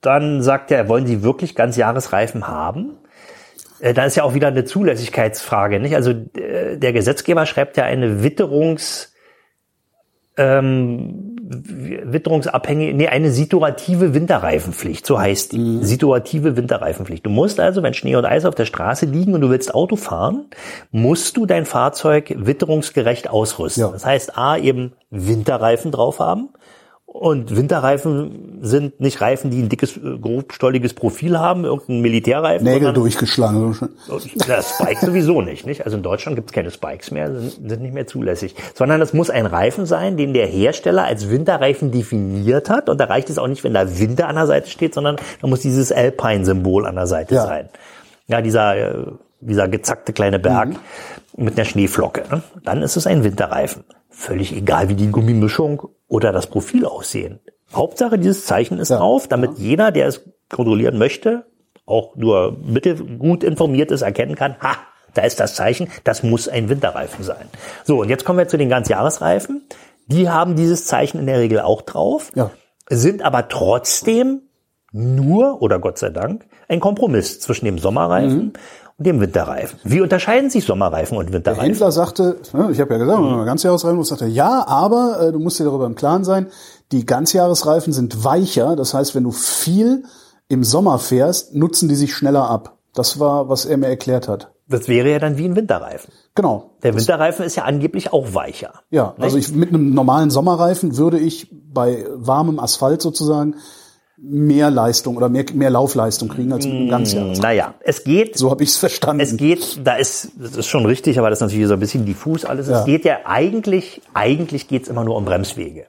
dann sagt er, wollen Sie wirklich ganz Jahresreifen haben? Äh, Da ist ja auch wieder eine Zulässigkeitsfrage, nicht? Also äh, der Gesetzgeber schreibt ja eine Witterungs ähm, witterungsabhängige, nee, eine situative Winterreifenpflicht, so heißt die. Situative Winterreifenpflicht. Du musst also, wenn Schnee und Eis auf der Straße liegen und du willst Auto fahren, musst du dein Fahrzeug witterungsgerecht ausrüsten. Ja. Das heißt, A, eben Winterreifen drauf haben. Und Winterreifen sind nicht Reifen, die ein dickes, äh, grobstolliges Profil haben, irgendein Militärreifen. Nägel durchgeschlagen. ja, Spikes sowieso nicht, nicht? Also in Deutschland gibt es keine Spikes mehr, sind, sind nicht mehr zulässig. Sondern es muss ein Reifen sein, den der Hersteller als Winterreifen definiert hat. Und da reicht es auch nicht, wenn da Winter an der Seite steht, sondern da muss dieses Alpine-Symbol an der Seite Ja. sein. Ja, dieser, äh, dieser gezackte kleine Berg mit einer Schneeflocke. Ne? Dann ist es ein Winterreifen. Völlig egal, wie die Gummimischung oder das Profil aussehen. Hauptsache, dieses Zeichen ist Ja. drauf, damit jeder, der es kontrollieren möchte, auch nur mittelgut informiert ist, erkennen kann, ha, da ist das Zeichen, das muss ein Winterreifen sein. So, und jetzt kommen wir zu den Ganzjahresreifen. Die haben dieses Zeichen in der Regel auch drauf, Ja. sind aber trotzdem nur, oder Gott sei Dank, ein Kompromiss zwischen dem Sommerreifen und dem Winterreifen. Wie unterscheiden sich Sommerreifen und Der Winterreifen? Händler sagte, ne, ich habe ja gesagt, mhm. Ganzjahresreifen, und sagte, ja, aber äh, du musst dir darüber im Klaren sein, die Ganzjahresreifen sind weicher. Das heißt, wenn du viel im Sommer fährst, nutzen die sich schneller ab. Das war, was er mir erklärt hat. Das wäre ja dann wie ein Winterreifen. Genau. Der Winterreifen ist ja angeblich auch weicher. Ja, also ich, mit einem normalen Sommerreifen würde ich bei warmem Asphalt sozusagen mehr Leistung oder mehr, mehr Laufleistung kriegen als mit einem Ganzjahresreifen. Naja, es geht So habe ich es verstanden. Es geht, da ist, das ist schon richtig, aber das ist natürlich so ein bisschen diffus alles. Ja. Es geht ja eigentlich, eigentlich geht's immer nur um Bremswege.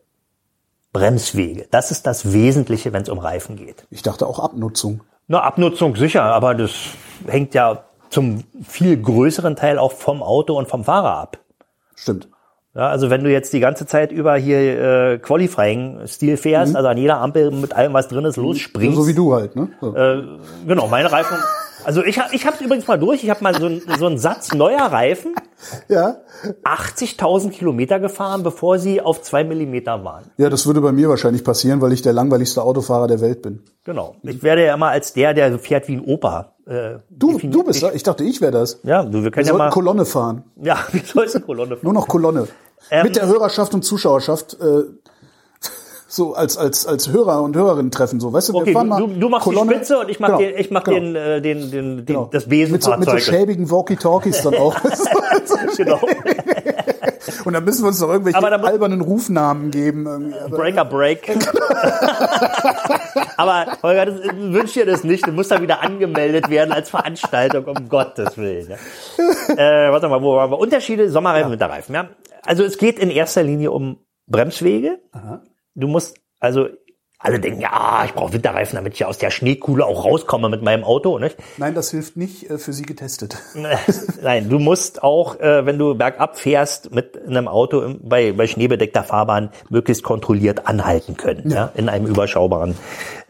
Bremswege. Das ist das Wesentliche, wenn es um Reifen geht. ich dachte auch Abnutzung. Na, Abnutzung sicher, aber das hängt ja zum viel größeren Teil auch vom Auto und vom Fahrer ab. Stimmt. Ja, also wenn du jetzt die ganze Zeit über hier äh, Qualifying-Stil fährst, also an jeder Ampel mit allem, was drin ist, losspringst. So wie du halt, ne? So. Äh, genau, meine Reifen. Also ich habe ich hab's übrigens mal durch. Ich habe mal so, ein- so einen Satz neuer Reifen, ja. 80.000 Kilometer gefahren, bevor sie auf zwei Millimeter waren. Ja, das würde bei mir wahrscheinlich passieren, weil ich der langweiligste Autofahrer der Welt bin. Genau. Ich werde ja immer als der, der so fährt wie ein Opa. Äh, Du, du bist, da- ich dachte, ich wäre das. Ja, du, wir Wir können ja sollten mal. Kolonne fahren. Ja, wir sollten Kolonne fahren. Nur noch Kolonne. Ähm, Mit der Hörerschaft und Zuschauerschaft äh, so als als als Hörer und Hörerinnen treffen so, weißt du, Okay, wir fahren mal du, du machst Kolonne. die Spitze und ich mach Genau, den, ich mach genau, den, äh, den, den, den, genau. das mit so, mit so schäbigen Walkie-Talkies dann auch. genau. und dann müssen wir uns noch irgendwelche albernen Rufnamen geben. irgendwie. Breaker Break. Aber Holger, das, wünsch dir das nicht. Du musst da wieder angemeldet werden als Veranstaltung, um Gottes Willen. Ja. Äh, warte mal, wo waren wir? Unterschiede Sommerreifen, Winterreifen. Ja. Also es geht in erster Linie um Bremswege. Du musst, also alle denken, ja, ich brauche Winterreifen, damit ich aus der Schneekuhle auch rauskomme mit meinem Auto. Nicht? Nein, das hilft nicht äh, für Sie getestet. Nein, du musst auch, äh, wenn du bergab fährst mit einem Auto im, bei, bei schneebedeckter Fahrbahn, möglichst kontrolliert anhalten können, ja. in einem überschaubaren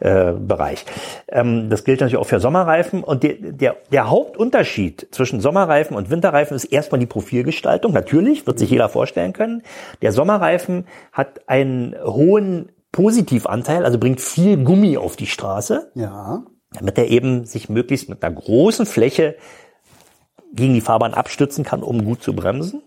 äh, Bereich. Ähm, das gilt natürlich auch für Sommerreifen. Und der, der, der Hauptunterschied zwischen Sommerreifen und Winterreifen ist erstmal die Profilgestaltung. Natürlich, wird sich jeder vorstellen können. Der Sommerreifen hat einen hohen Positivanteil, also bringt viel Gummi auf die Straße Ja. damit er eben sich möglichst mit einer großen Fläche gegen die Fahrbahn abstützen kann, um gut zu bremsen.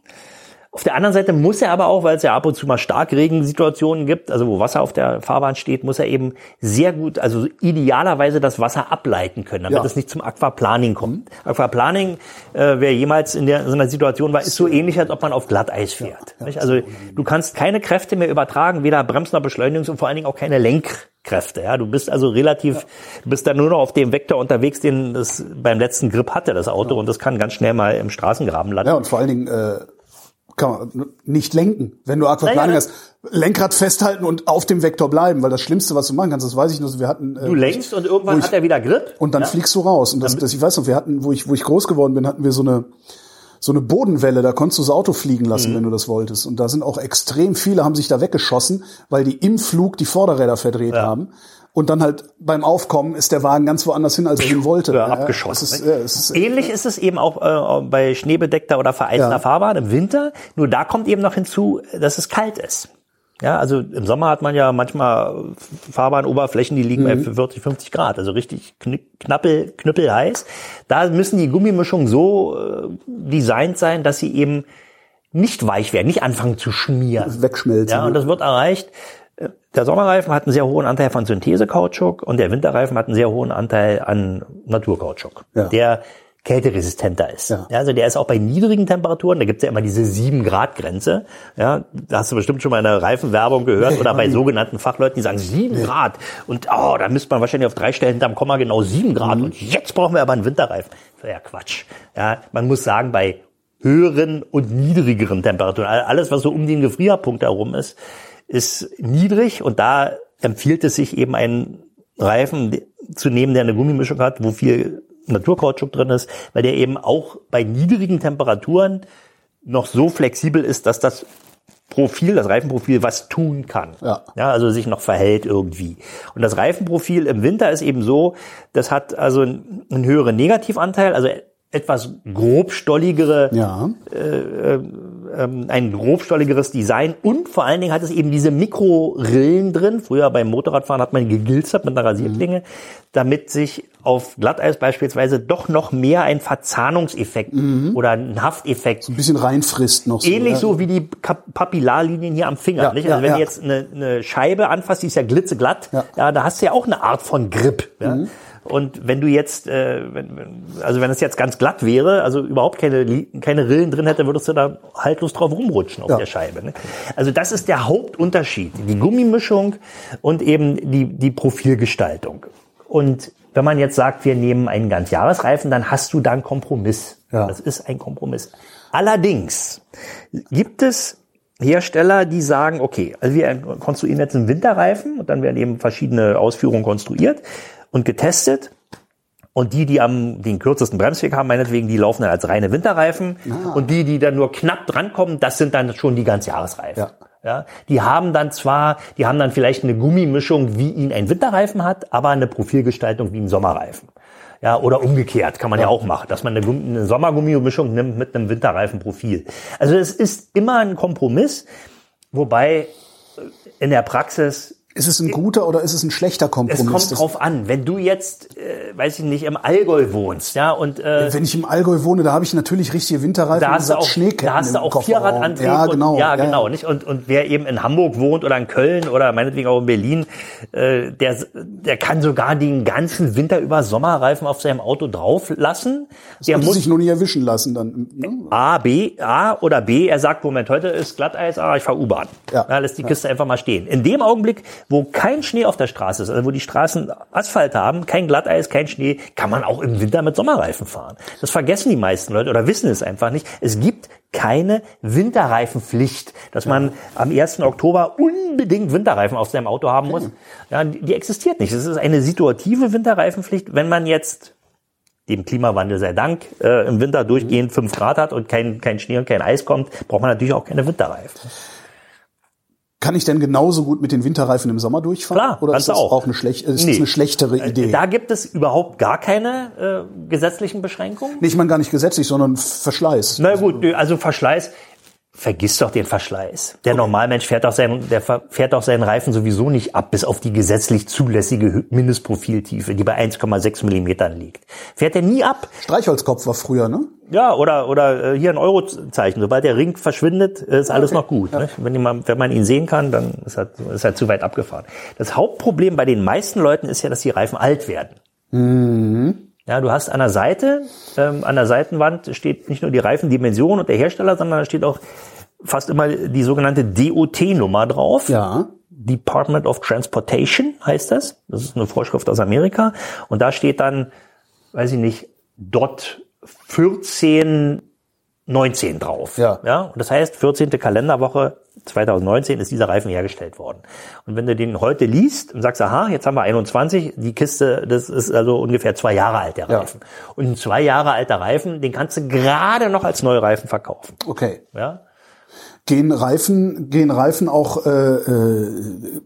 Auf der anderen Seite muss er aber auch, weil es ja ab und zu mal Starkregensituationen gibt, also wo Wasser auf der Fahrbahn steht, muss er eben sehr gut, also idealerweise das Wasser ableiten können, damit Ja. es nicht zum Aquaplaning kommt. Aquaplaning, äh, wer jemals in, der, in so einer Situation war, ist so ähnlich, als ob man auf Glatteis fährt. nicht? Also du kannst keine Kräfte mehr übertragen, weder Brems- noch Beschleunigungs- und vor allen Dingen auch keine Lenkkräfte. Ja, du bist also relativ, du bist dann nur noch auf dem Vektor unterwegs, den das beim letzten Grip hatte, das Auto, und das kann ganz schnell mal im Straßengraben landen. Ja, und vor allen Dingen äh, kann man nicht lenken. Wenn du Aquaplaning Naja, hast, Lenkrad festhalten und auf dem Vektor bleiben, weil das Schlimmste, was du machen kannst, das weiß ich nur, wir hatten... Äh, Du lenkst und irgendwann ich- hat er wieder Grip. Und dann ja? fliegst du raus. Und das, das, ich weiß noch, wir hatten, wo ich, wo ich groß geworden bin, hatten wir so eine, so eine Bodenwelle, da konntest du das Auto fliegen Mhm. lassen, wenn du das wolltest. Und da sind auch extrem viele, haben sich da weggeschossen, weil die im Flug die Vorderräder verdreht haben. Und dann halt beim Aufkommen ist der Wagen ganz woanders hin, als er hin wollte. Ja, abgeschossen. Ist, ne? ja, ist, Ähnlich ist es eben auch äh, bei schneebedeckter oder vereisten Ja. Fahrbahn im Winter. Nur da kommt eben noch hinzu, dass es kalt ist. Ja, also im Sommer hat man ja manchmal Fahrbahnoberflächen, die liegen Mhm. bei 40, 50 Grad, also richtig kn knappel, knüppelheiß. Da müssen die Gummimischungen so äh, designt sein, dass sie eben nicht weich werden, nicht anfangen zu schmieren. wegschmelzen. Ja, und das wird erreicht. Der Sommerreifen hat einen sehr hohen Anteil von Synthesekautschuk und der Winterreifen hat einen sehr hohen Anteil an Naturkautschuk, Ja. der kälteresistenter ist. Ja. also der ist auch bei niedrigen Temperaturen, da gibt's ja immer diese 7 Grad Grenze. Ja, da hast du bestimmt schon mal in der Reifenwerbung gehört oder bei sogenannten Fachleuten, die sagen 7 Grad und oh, da müsste man wahrscheinlich auf drei Stellen hinterm Komma genau 7 Grad und jetzt brauchen wir aber einen Winterreifen. Ja, Quatsch. Ja, man muss sagen, bei höheren und niedrigeren Temperaturen, alles was so um den Gefrierpunkt herum ist, ist niedrig und da empfiehlt es sich eben einen Reifen zu nehmen, der eine Gummimischung hat, wo viel Naturkautschuk drin ist, weil der eben auch bei niedrigen Temperaturen noch so flexibel ist, dass das Profil, das Reifenprofil, was tun kann. Ja. ja. Also sich noch verhält irgendwie. Und das Reifenprofil im Winter ist eben so, das hat also einen, höheren Negativanteil, also etwas grobstolligere, Ja. ähm, ein grobstolligeres Design und vor allen Dingen hat es eben diese Mikrorillen drin. Früher beim Motorradfahren hat man gegilzert mit einer Rasierklinge, damit sich auf Glatteis beispielsweise doch noch mehr ein Verzahnungseffekt oder ein Hafteffekt Ein bisschen reinfrisst noch so. Ähnlich ja. so wie die Papillarlinien hier am Finger. Ja, Also wenn du jetzt eine, eine Scheibe anfasst, die ist ja glitzeglatt, ja. Mhm. da hast du ja auch eine Art von Grip. Ja? Und wenn du jetzt, äh, wenn, wenn- also wenn es jetzt ganz glatt wäre, also überhaupt keine, keine Rillen drin hätte, würdest du da haltlos drauf rumrutschen auf Ja. der Scheibe. Ne? Also das ist der Hauptunterschied. Die Gummimischung und eben die, die Profilgestaltung. Und wenn man jetzt sagt, wir nehmen einen Ganzjahresreifen, dann hast du da einen Kompromiss. Ja. Das ist ein Kompromiss. Allerdings gibt es Hersteller, die sagen, okay, also wir konstruieren jetzt einen Winterreifen und dann werden eben verschiedene Ausführungen konstruiert und getestet. Und die, die am den kürzesten Bremsweg haben, meinetwegen, die laufen dann als reine Winterreifen. Und die, die dann nur knapp drankommen, das sind dann schon die Ganzjahresreifen. Ja. Ja, die haben dann zwar, die haben dann vielleicht eine Gummimischung, wie ihn ein Winterreifen hat, aber eine Profilgestaltung wie ein Sommerreifen. Ja, oder umgekehrt kann man ja, auch machen, dass man eine, eine Sommergummimischung nimmt mit einem Winterreifenprofil. Also es ist immer ein Kompromiss, wobei äh, in der Praxis Ist es ein guter oder ist es ein schlechter es Kompromiss? kommt Das- drauf an, wenn du jetzt, äh, weiß ich nicht, im Allgäu wohnst, ja, und äh, Wenn ich im Allgäu wohne, da habe ich natürlich richtige Winterreifen da hast du auch, Schneeketten da hast du auch. Vierradantrieb. Ja, genau. Und, ja, genau. Nicht? Und, und wer eben in Hamburg wohnt oder in Köln oder meinetwegen auch in Berlin, äh, der, der kann sogar den ganzen Winter über Sommerreifen auf seinem Auto drauf lassen. Der Der muss sich nur nicht erwischen lassen dann. Ne? A, B, A oder B, er sagt, Moment, heute ist Glatteis, ah, ich fahr U-Bahn. Ja. Ja, lässt die Kiste einfach mal stehen. In dem Augenblick, wo kein Schnee auf der Straße ist, also wo die Straßen Asphalt haben, kein Glatteis, kein Schnee, kann man auch im Winter mit Sommerreifen fahren. Das vergessen die meisten Leute oder wissen es einfach nicht. Es gibt keine Winterreifenpflicht, dass man am 1. Oktober unbedingt Winterreifen auf seinem Auto haben muss. Ja, die existiert nicht. Es ist eine situative Winterreifenpflicht, wenn man jetzt dem Klimawandel sei Dank äh, im Winter durchgehend 5 Grad hat und kein, kein Schnee und kein Eis kommt, braucht man natürlich auch keine Winterreifen. Kann ich denn genauso gut mit den Winterreifen im Sommer durchfahren? Klar, Oder ist das auch. auch eine, schlecht, ist Nee. das eine schlechtere Idee? Da gibt es überhaupt gar keine äh, gesetzlichen Beschränkungen. nee, ich meine gar nicht gesetzlich, sondern Verschleiß. Na gut, also Verschleiß, vergiss doch den Verschleiß. Der Normalmensch fährt doch seinen, der fährt doch seinen Reifen sowieso nicht ab, bis auf die gesetzlich zulässige Mindestprofiltiefe, die bei 1,6 Millimetern liegt. Fährt er nie ab. Streichholzkopf war früher, ne? Ja, oder, oder äh, hier ein Eurozeichen. Sobald der Ring verschwindet, äh, ist alles noch gut. Ne? Wenn, jemand, wenn man ihn sehen kann, dann ist er, ist er zu weit abgefahren. Das Hauptproblem bei den meisten Leuten ist ja, dass die Reifen alt werden. Ja, du hast an der Seite, ähm, an der Seitenwand steht nicht nur die Reifendimension und der Hersteller, sondern da steht auch fast immer die sogenannte DOT-Nummer drauf. Ja. Department of Transportation heißt das. Das ist eine Vorschrift aus Amerika. Und da steht dann, weiß ich nicht, dot 14, 19 drauf. Ja. ja. Und das heißt, 14. Kalenderwoche 2019 ist dieser Reifen hergestellt worden. Und wenn du den heute liest und sagst, aha, jetzt haben wir 21, die Kiste, das ist also ungefähr zwei Jahre alt, der Ja. Reifen. Und ein zwei Jahre alter Reifen, den kannst du gerade noch als Neureifen verkaufen. Okay. Ja. Gehen Reifen, gehen Reifen auch äh, äh,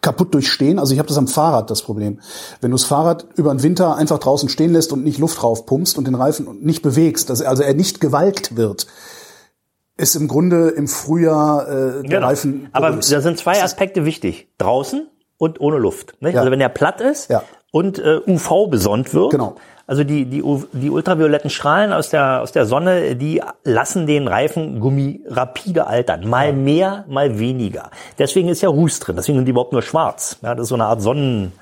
kaputt durch Stehen? Also ich habe das am Fahrrad das Problem. Wenn du das Fahrrad über den Winter einfach draußen stehen lässt und nicht Luft drauf pumpst und den Reifen nicht bewegst, dass also er nicht gewalkt wird, ist im Grunde im Frühjahr äh, der Genau. Reifen. Aber da sind zwei Aspekte wichtig. Draußen und ohne Luft. Nicht? Ja. Also wenn der platt ist Ja. und äh, UV besonnt wird, Genau. also die, die, die ultravioletten Strahlen aus der, aus der Sonne, die lassen den Reifengummi rapide altern. Mal mehr, mal weniger. Deswegen ist ja Ruß drin. Deswegen sind die überhaupt nur schwarz. Ja, das ist so eine Art Sonnen,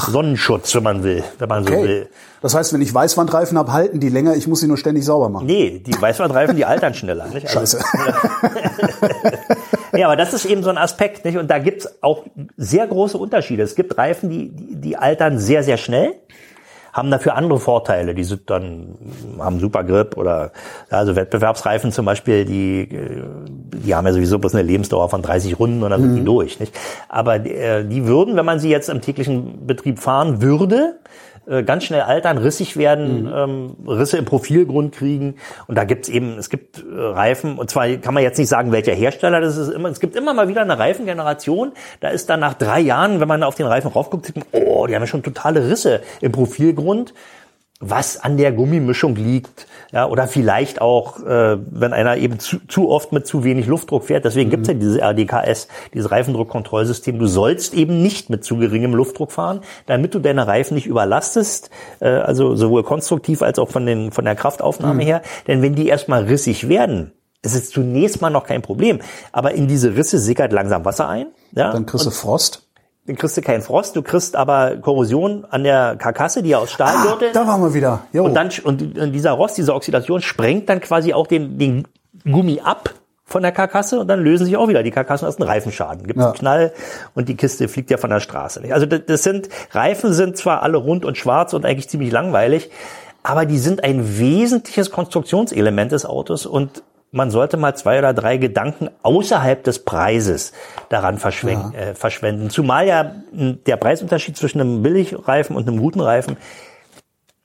Sonnenschutz, wenn man will, wenn man so okay. will. Das heißt, wenn ich Weißwandreifen habe, halten die länger. Ich muss sie nur ständig sauber machen. Nee, die Weißwandreifen, die altern schneller. Nicht? Also- Scheiße. Ja, aber das ist eben so ein Aspekt, nicht? Und da gibt's auch sehr große Unterschiede. Es gibt Reifen, die, die, die altern sehr, sehr schnell, haben dafür andere Vorteile. Die sind dann, haben super Grip oder, also Wettbewerbsreifen zum Beispiel, die, äh, die haben ja sowieso bloß eine Lebensdauer von 30 Runden und dann sind die durch, nicht? Aber äh, die würden, wenn man sie jetzt im täglichen Betrieb fahren würde, ganz schnell altern, rissig werden, Mhm. ähm, Risse im Profilgrund kriegen. Und da gibt's eben, es gibt äh, Reifen, und zwar kann man jetzt nicht sagen, welcher Hersteller das ist. Immer, es gibt immer mal wieder eine Reifengeneration. Da ist dann nach drei Jahren, wenn man auf den Reifen raufguckt, sieht man, oh, die haben ja schon totale Risse im Profilgrund was an der Gummimischung liegt, ja, oder vielleicht auch, äh, wenn einer eben zu, zu oft mit zu wenig Luftdruck fährt. Deswegen gibt's ja diese RDKS, dieses Reifendruckkontrollsystem. Du sollst eben nicht mit zu geringem Luftdruck fahren, damit du deine Reifen nicht überlastest, äh, also sowohl konstruktiv als auch von, den, von der Kraftaufnahme her. Denn wenn die erstmal rissig werden, ist es zunächst mal noch kein Problem. Aber in diese Risse sickert langsam Wasser ein. Ja, Dann kriegst du Frost. Dann kriegst du keinen Frost, du kriegst aber Korrosion an der Karkasse, die ja aus Stahlgürteln Da waren wir wieder. Jo. und dann und dieser Rost, diese Oxidation sprengt dann quasi auch den, den Gummi ab von der Karkasse und dann lösen sich auch wieder die Karkassen aus dem Reifenschaden. Gibt Ja. einen Knall und die Kiste fliegt ja von der Straße. Also das sind Reifen sind zwar alle rund und schwarz und eigentlich ziemlich langweilig, aber die sind ein wesentliches Konstruktionselement des Autos und man sollte mal zwei oder drei Gedanken außerhalb des Preises daran verschwen äh, verschwenden. Zumal ja mh, der Preisunterschied zwischen einem Billigreifen und einem guten Reifen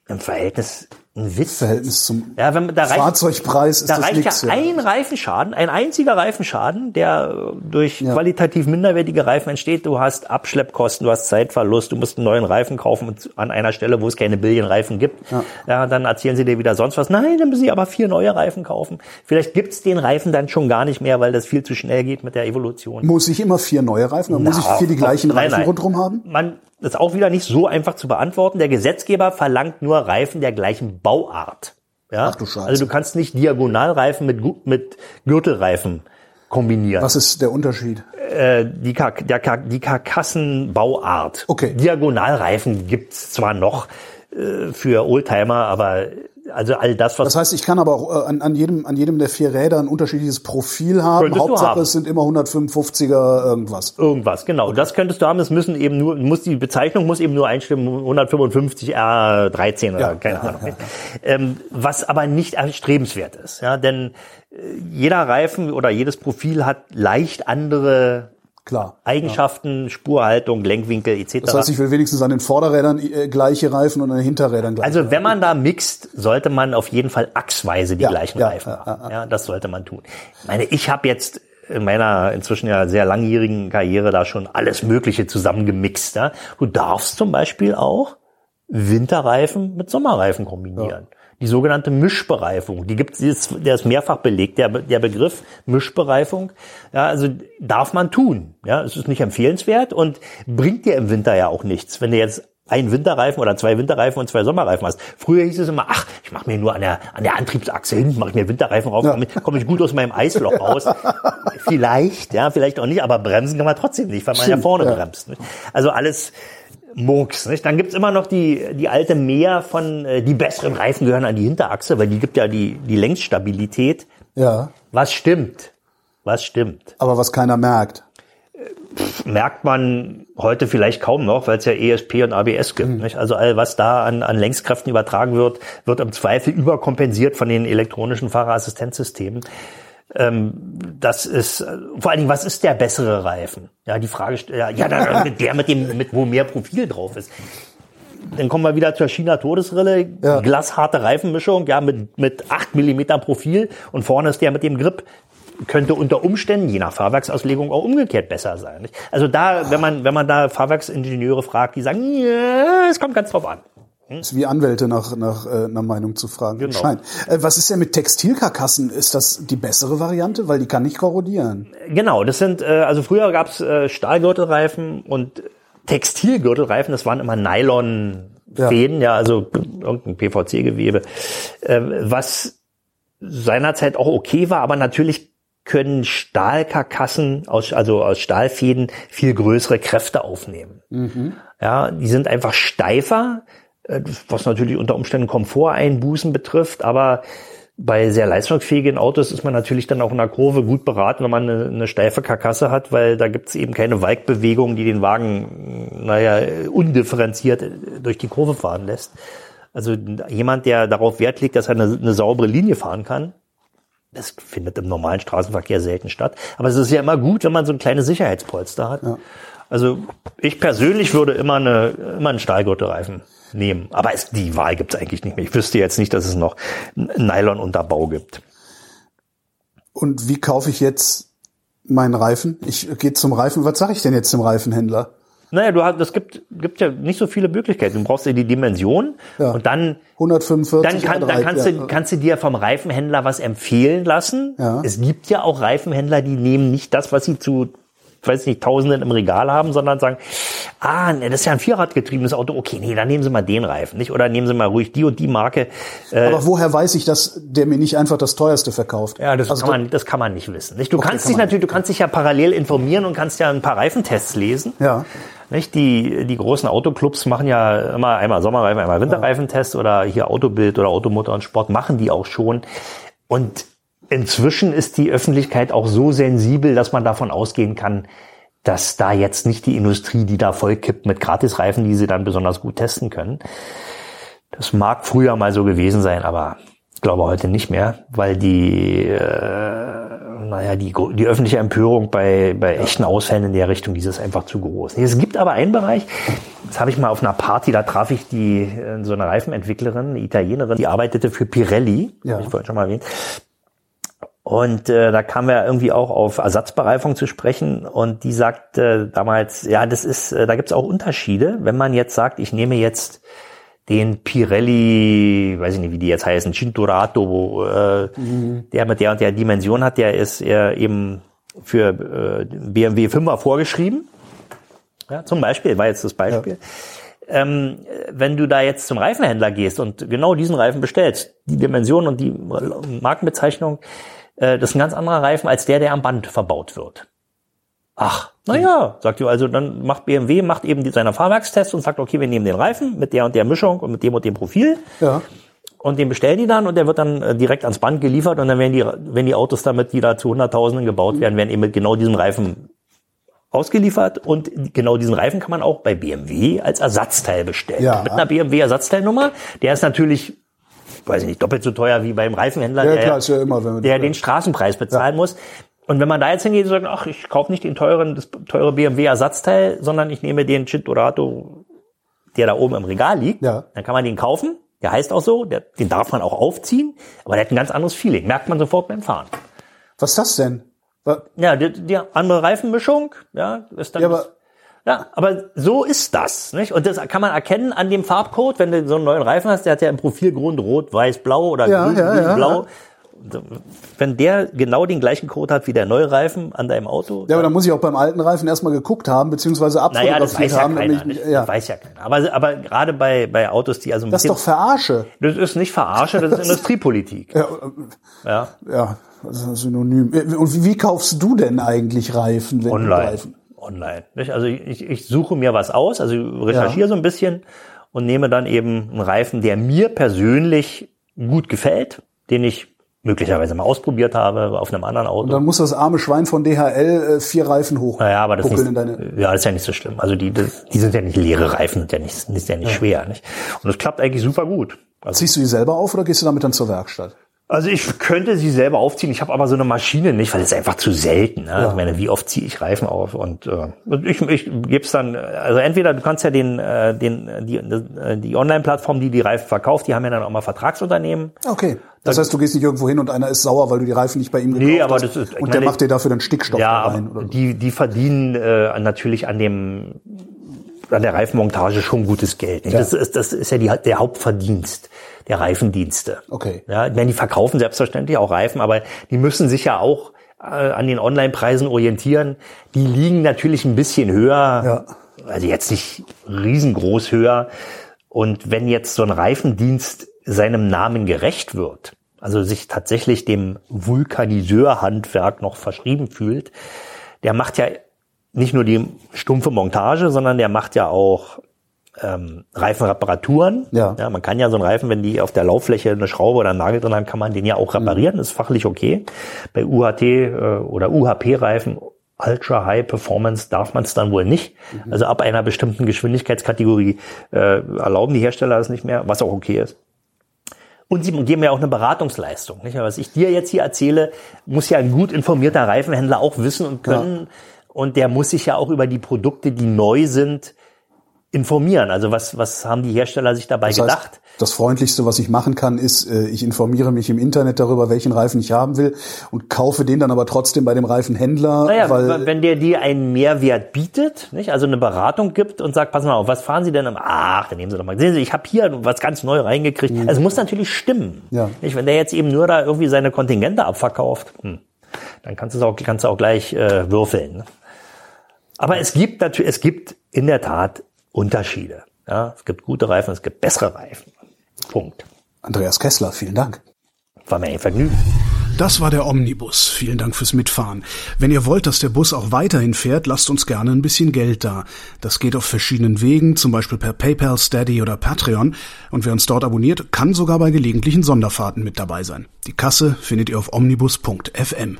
im Verhältnis ein Witz. Verhältnis zum Ja, wenn da reicht, Fahrzeugpreis ist da reicht nix. ja ein Reifenschaden, ein einziger Reifenschaden, der äh, durch Ja. qualitativ minderwertige Reifen entsteht. Du hast Abschleppkosten, du hast Zeitverlust, du musst einen neuen Reifen kaufen an einer Stelle, wo es keine Billion-Reifen gibt. Ja. dann erzählen sie dir wieder sonst was. Nein, dann müssen sie aber vier neue Reifen kaufen. Vielleicht gibt's den Reifen dann schon gar nicht mehr, weil das viel zu schnell geht mit der Evolution. Muss ich immer vier neue Reifen? Oder muss ich Na, vier die gleichen nein, Reifen nein. rundherum haben? Man das ist auch wieder nicht so einfach zu beantworten. Der Gesetzgeber verlangt nur Reifen der gleichen Bauart. Ja? Ach du Scheiße. Also du kannst nicht Diagonalreifen mit, mit Gürtelreifen kombinieren. Was ist der Unterschied? Äh, die, Kar der Kar die Karkassenbauart. Okay. Diagonalreifen gibt's zwar noch äh, für Oldtimer, aber also all das, was Das heißt, ich kann aber auch äh, an, an, jedem, an jedem der vier Räder ein unterschiedliches Profil haben. Hauptsache, haben. es sind immer 155er irgendwas. Irgendwas, genau. Das könntest du haben. Es müssen eben nur, muss die Bezeichnung muss eben nur einstimmen, 155 R13 oder Ja, keine ja, Ahnung. Ähm, was aber nicht erstrebenswert ist, ja, denn äh, jeder Reifen oder jedes Profil hat leicht andere Klar. Eigenschaften, Spurhaltung, Lenkwinkel etc. Das heißt, ich will wenigstens an den Vorderrädern äh, gleiche Reifen und an den Hinterrädern gleiche. Also wenn man da mixt, sollte man auf jeden Fall achsweise die Ja, gleichen ja, Reifen ja, haben. Ja, das sollte man tun. Ich meine, ich habe jetzt in meiner inzwischen ja sehr langjährigen Karriere da schon alles Mögliche zusammengemixt. Ja. Du darfst zum Beispiel auch Winterreifen mit Sommerreifen kombinieren. Die sogenannte Mischbereifung, die gibt es, der ist mehrfach belegt, der, der Begriff Mischbereifung. Ja, also darf man tun. Ja, es ist nicht empfehlenswert und bringt dir im Winter ja auch nichts, wenn du jetzt einen Winterreifen oder zwei Winterreifen und zwei Sommerreifen hast. Früher hieß es immer, ach, ich mache mir nur an der, an der Antriebsachse hinten, mache ich mir Winterreifen rauf, damit komme ich gut aus meinem Eisloch raus. vielleicht, ja, vielleicht auch nicht, aber bremsen kann man trotzdem nicht, weil man ja vorne ja. bremst. Also alles Murks. Nicht? Dann gibt's immer noch die, die alte Mehr von, äh, die besseren Reifen gehören an die Hinterachse, weil die gibt ja die, die Längsstabilität. ja, Was stimmt? Was stimmt? aber was keiner merkt. merkt man heute vielleicht kaum noch, weil es ja ESP und ABS gibt. Nicht? Also all was da an, an Längskräften übertragen wird, wird im Zweifel überkompensiert von den elektronischen Fahrerassistenzsystemen. Ähm, das ist vor allen Dingen, was ist der bessere Reifen? Ja, die Frage ja, ja der mit dem mit wo mehr Profil drauf ist. Dann kommen wir wieder zur China Todesrille, Ja. glasharte Reifenmischung, ja mit mit 8 Millimeter Profil und vorne ist der mit dem Grip könnte unter Umständen, je nach Fahrwerksauslegung, auch umgekehrt besser sein. Nicht? Also da, wenn man, wenn man da Fahrwerksingenieure fragt, die sagen, ja, es kommt ganz drauf an. Ist wie Anwälte nach, nach äh, einer Meinung zu fragen. Genau. Scheint. Äh, was ist denn mit Textilkarkassen? Ist das die bessere Variante? Weil die kann nicht korrodieren. Genau, das sind, äh, also früher gab's äh, Stahlgürtelreifen und Textilgürtelreifen, das waren immer Nylon-Fäden, ja. also irgendein PVC-Gewebe, äh, was seinerzeit auch okay war, aber natürlich können Stahlkarkassen aus, also aus Stahlfäden viel größere Kräfte aufnehmen. Ja, die sind einfach steifer, was natürlich unter Umständen Komforteinbußen betrifft, aber bei sehr leistungsfähigen Autos ist man natürlich dann auch in der Kurve gut beraten, wenn man eine, eine steife Karkasse hat, weil da gibt es eben keine Walkbewegung, die den Wagen, naja, undifferenziert durch die Kurve fahren lässt. Also jemand, der darauf Wert legt, dass er eine, eine saubere Linie fahren kann, das findet im normalen Straßenverkehr selten statt. Aber es ist ja immer gut, wenn man so ein kleines Sicherheitspolster hat. Also ich persönlich würde immer, eine, immer einen Stahlgürtelreifen nehmen. Aber es, die Wahl gibt es eigentlich nicht mehr. Ich wüsste jetzt nicht, dass es noch Nylon-Unterbau gibt. Und wie kaufe ich jetzt meinen Reifen? Ich gehe zum Reifen. Was sage ich denn jetzt zum Reifenhändler? Naja, du hast, es gibt, gibt ja nicht so viele Möglichkeiten. Du brauchst ja die Dimension Ja. und dann 145. dann, kann, dann A3, kannst, ja. du, kannst du dir vom Reifenhändler was empfehlen lassen. Ja. Es gibt ja auch Reifenhändler, die nehmen nicht das, was sie zu, weiß nicht, Tausenden im Regal haben, sondern sagen, ah, ne, das ist ja ein Vierradgetriebenes Auto, okay, nee, dann nehmen Sie mal den Reifen, nicht? Oder nehmen Sie mal ruhig die und die Marke. Äh, Aber woher weiß ich, dass der mir nicht einfach das teuerste verkauft? ja, das, Also kann man, das kann man nicht wissen. Nicht? Du Okay, kannst kann dich natürlich, du kannst dich ja parallel informieren und kannst ja ein paar Reifentests lesen. Ja. Nicht? Die, die großen Autoclubs machen ja immer einmal Sommerreifen, einmal Winterreifentest oder hier Autobild oder Automotor und Sport machen die auch schon. Und inzwischen ist die Öffentlichkeit auch so sensibel, dass man davon ausgehen kann, dass da jetzt nicht die Industrie, die da vollkippt mit Gratisreifen, die sie dann besonders gut testen können. Das mag früher mal so gewesen sein, aber ich glaube heute nicht mehr, weil die, äh, naja, die, die öffentliche Empörung bei, bei echten Ausfällen in der Richtung, die ist einfach zu groß. Es gibt aber einen Bereich, das habe ich mal auf einer Party, da traf ich die, äh, so eine Reifenentwicklerin, eine Italienerin, die arbeitete für Pirelli, Ja. hab ich vorhin schon mal erwähnt. Und äh, da kamen wir irgendwie auch auf Ersatzbereifung zu sprechen und die sagt äh, damals, ja, das ist, äh, da gibt es auch Unterschiede, wenn man jetzt sagt, ich nehme jetzt den Pirelli, weiß ich nicht, wie die jetzt heißen, Cinturato, äh, der mit der und der Dimension hat, der ist äh, eben für äh, BMW 5er vorgeschrieben. Ja, zum Beispiel, war jetzt das Beispiel. Ähm, wenn du da jetzt zum Reifenhändler gehst und genau diesen Reifen bestellst, die Dimension und die Markenbezeichnung, äh, das ist ein ganz anderer Reifen als der, der am Band verbaut wird. Ach, naja, sagt ihr also, dann macht BMW, macht eben seine Fahrwerkstests und sagt, okay, wir nehmen den Reifen mit der und der Mischung und mit dem und dem Profil Ja. und den bestellen die dann und der wird dann äh, direkt ans Band geliefert und dann werden die, wenn die Autos damit, die da zu Hunderttausenden gebaut werden, werden eben mit genau diesem Reifen ausgeliefert und genau diesen Reifen kann man auch bei BMW als Ersatzteil bestellen. Ja. Mit einer BMW Ersatzteilnummer, der ist natürlich, weiß ich nicht, doppelt so teuer wie beim Reifenhändler, Ja, der, klar, ist ja immer, der den Straßenpreis bezahlen muss. Und wenn man da jetzt hingeht und sagt, ach, ich kaufe nicht den teuren, das teure BMW Ersatzteil, sondern ich nehme den Cinturato, der da oben im Regal liegt, Ja. dann kann man den kaufen. Der heißt auch so, der, den darf man auch aufziehen, aber der hat ein ganz anderes Feeling. Merkt man sofort beim Fahren. Was ist das denn? Wa- Ja, die, die andere Reifenmischung, ja, ist dann. Ja, aber- ja, aber so ist das, nicht? Und das kann man erkennen an dem Farbcode, wenn du so einen neuen Reifen hast, der hat ja im Profilgrund rot, weiß, blau oder Ja, grün, ja, grün, ja, blau. Wenn der genau den gleichen Code hat wie der neue Reifen an deinem Auto, Ja, aber da muss ich auch beim alten Reifen erstmal geguckt haben, beziehungsweise naja, das abfotografiert weiß ja haben. keiner. damit ich- ja. Das weiß ja keiner. Aber, aber gerade bei, bei Autos, die also Das ist doch Verarsche. das ist nicht Verarsche, das ist Industriepolitik. Ja, Ja. ja, das ist ein Synonym. Und wie, wie kaufst du denn eigentlich Reifen? Wenn Du Online. Reifen? Online. Nicht? Also ich, ich suche mir was aus, also recherchiere so ein bisschen und nehme dann eben einen Reifen, der mir persönlich gut gefällt, den ich möglicherweise mal ausprobiert habe auf einem anderen Auto. Und dann muss das arme Schwein von DHL äh, vier Reifen hoch. naja, aber das ist, nicht, ja, das ist ja nicht so schlimm. Also die, das, die sind ja nicht leere Reifen, sind ja nicht, ist ja nicht schwer. Nicht? Und das klappt eigentlich super gut. Also Ziehst du die selber auf oder gehst du damit dann zur Werkstatt? Also ich könnte sie selber aufziehen, ich habe aber so eine Maschine nicht, weil es ist einfach zu selten. Ne? Ich meine, wie oft ziehe ich Reifen auf? Und, äh, ich, ich gebe es dann, also entweder du kannst ja den, äh, den, die, äh, die Online-Plattform, die die Reifen verkauft, die haben ja dann auch mal Vertragsunternehmen. Okay. Das heißt, du gehst nicht irgendwo hin und einer ist sauer, weil du die Reifen nicht bei ihm gekauft Nee, aber hast. das ist- und der meine- macht dir dafür dann Stickstoff Ja, rein. Oder so. die, die verdienen äh, natürlich an dem an der Reifenmontage schon gutes Geld. Ja. Das, ist, das ist ja die, der Hauptverdienst der Reifendienste. Okay. Ja, ich meine, die verkaufen selbstverständlich auch Reifen, aber die müssen sich ja auch äh, an den Online-Preisen orientieren. Die liegen natürlich ein bisschen höher, Ja. also jetzt nicht riesengroß höher. Und wenn jetzt so ein Reifendienst seinem Namen gerecht wird, also sich tatsächlich dem Vulkaniseurhandwerk noch verschrieben fühlt, der macht ja nicht nur die stumpfe Montage, sondern der macht ja auch ähm, Reifenreparaturen. Ja. ja. Man kann ja so einen Reifen, wenn die auf der Lauffläche eine Schraube oder einen Nagel drin haben, kann man den ja auch reparieren. Das ist fachlich okay. Bei UHT äh, oder UHP-Reifen, Ultra High Performance, darf man es dann wohl nicht. Also ab einer bestimmten Geschwindigkeitskategorie äh, erlauben die Hersteller das nicht mehr, was auch okay ist. Und sie geben ja auch eine Beratungsleistung. Nicht? Was ich dir jetzt hier erzähle, muss ja ein gut informierter Reifenhändler auch wissen und können. Und der muss sich ja auch über die Produkte, die neu sind, informieren. Also was, was haben die Hersteller sich dabei Das heißt, gedacht? das Freundlichste, was ich machen kann, ist, äh, ich informiere mich im Internet darüber, welchen Reifen ich haben will und kaufe den dann aber trotzdem bei dem Reifenhändler, Naja, weil wenn der dir einen Mehrwert bietet, nicht? also eine Beratung gibt und sagt, pass mal auf, was fahren Sie denn? am- Ach, dann nehmen Sie doch mal. Sehen Sie, ich habe hier was ganz neu reingekriegt. Also es muss natürlich stimmen. Ja. Nicht? Wenn der jetzt eben nur da irgendwie seine Kontingente abverkauft, hm, dann kannst du es auch, kannst du auch gleich äh, würfeln. Aber es gibt natürlich, es gibt in der Tat Unterschiede. Ja? Es gibt gute Reifen, es gibt bessere Reifen. Punkt. Andreas Kessler, vielen Dank. War mir ein Vergnügen. Das war der Omnibus. Vielen Dank fürs Mitfahren. Wenn ihr wollt, dass der Bus auch weiterhin fährt, lasst uns gerne ein bisschen Geld da. Das geht auf verschiedenen Wegen, zum Beispiel per PayPal, Steady oder Patreon. Und wer uns dort abonniert, kann sogar bei gelegentlichen Sonderfahrten mit dabei sein. Die Kasse findet ihr auf omnibus.fm.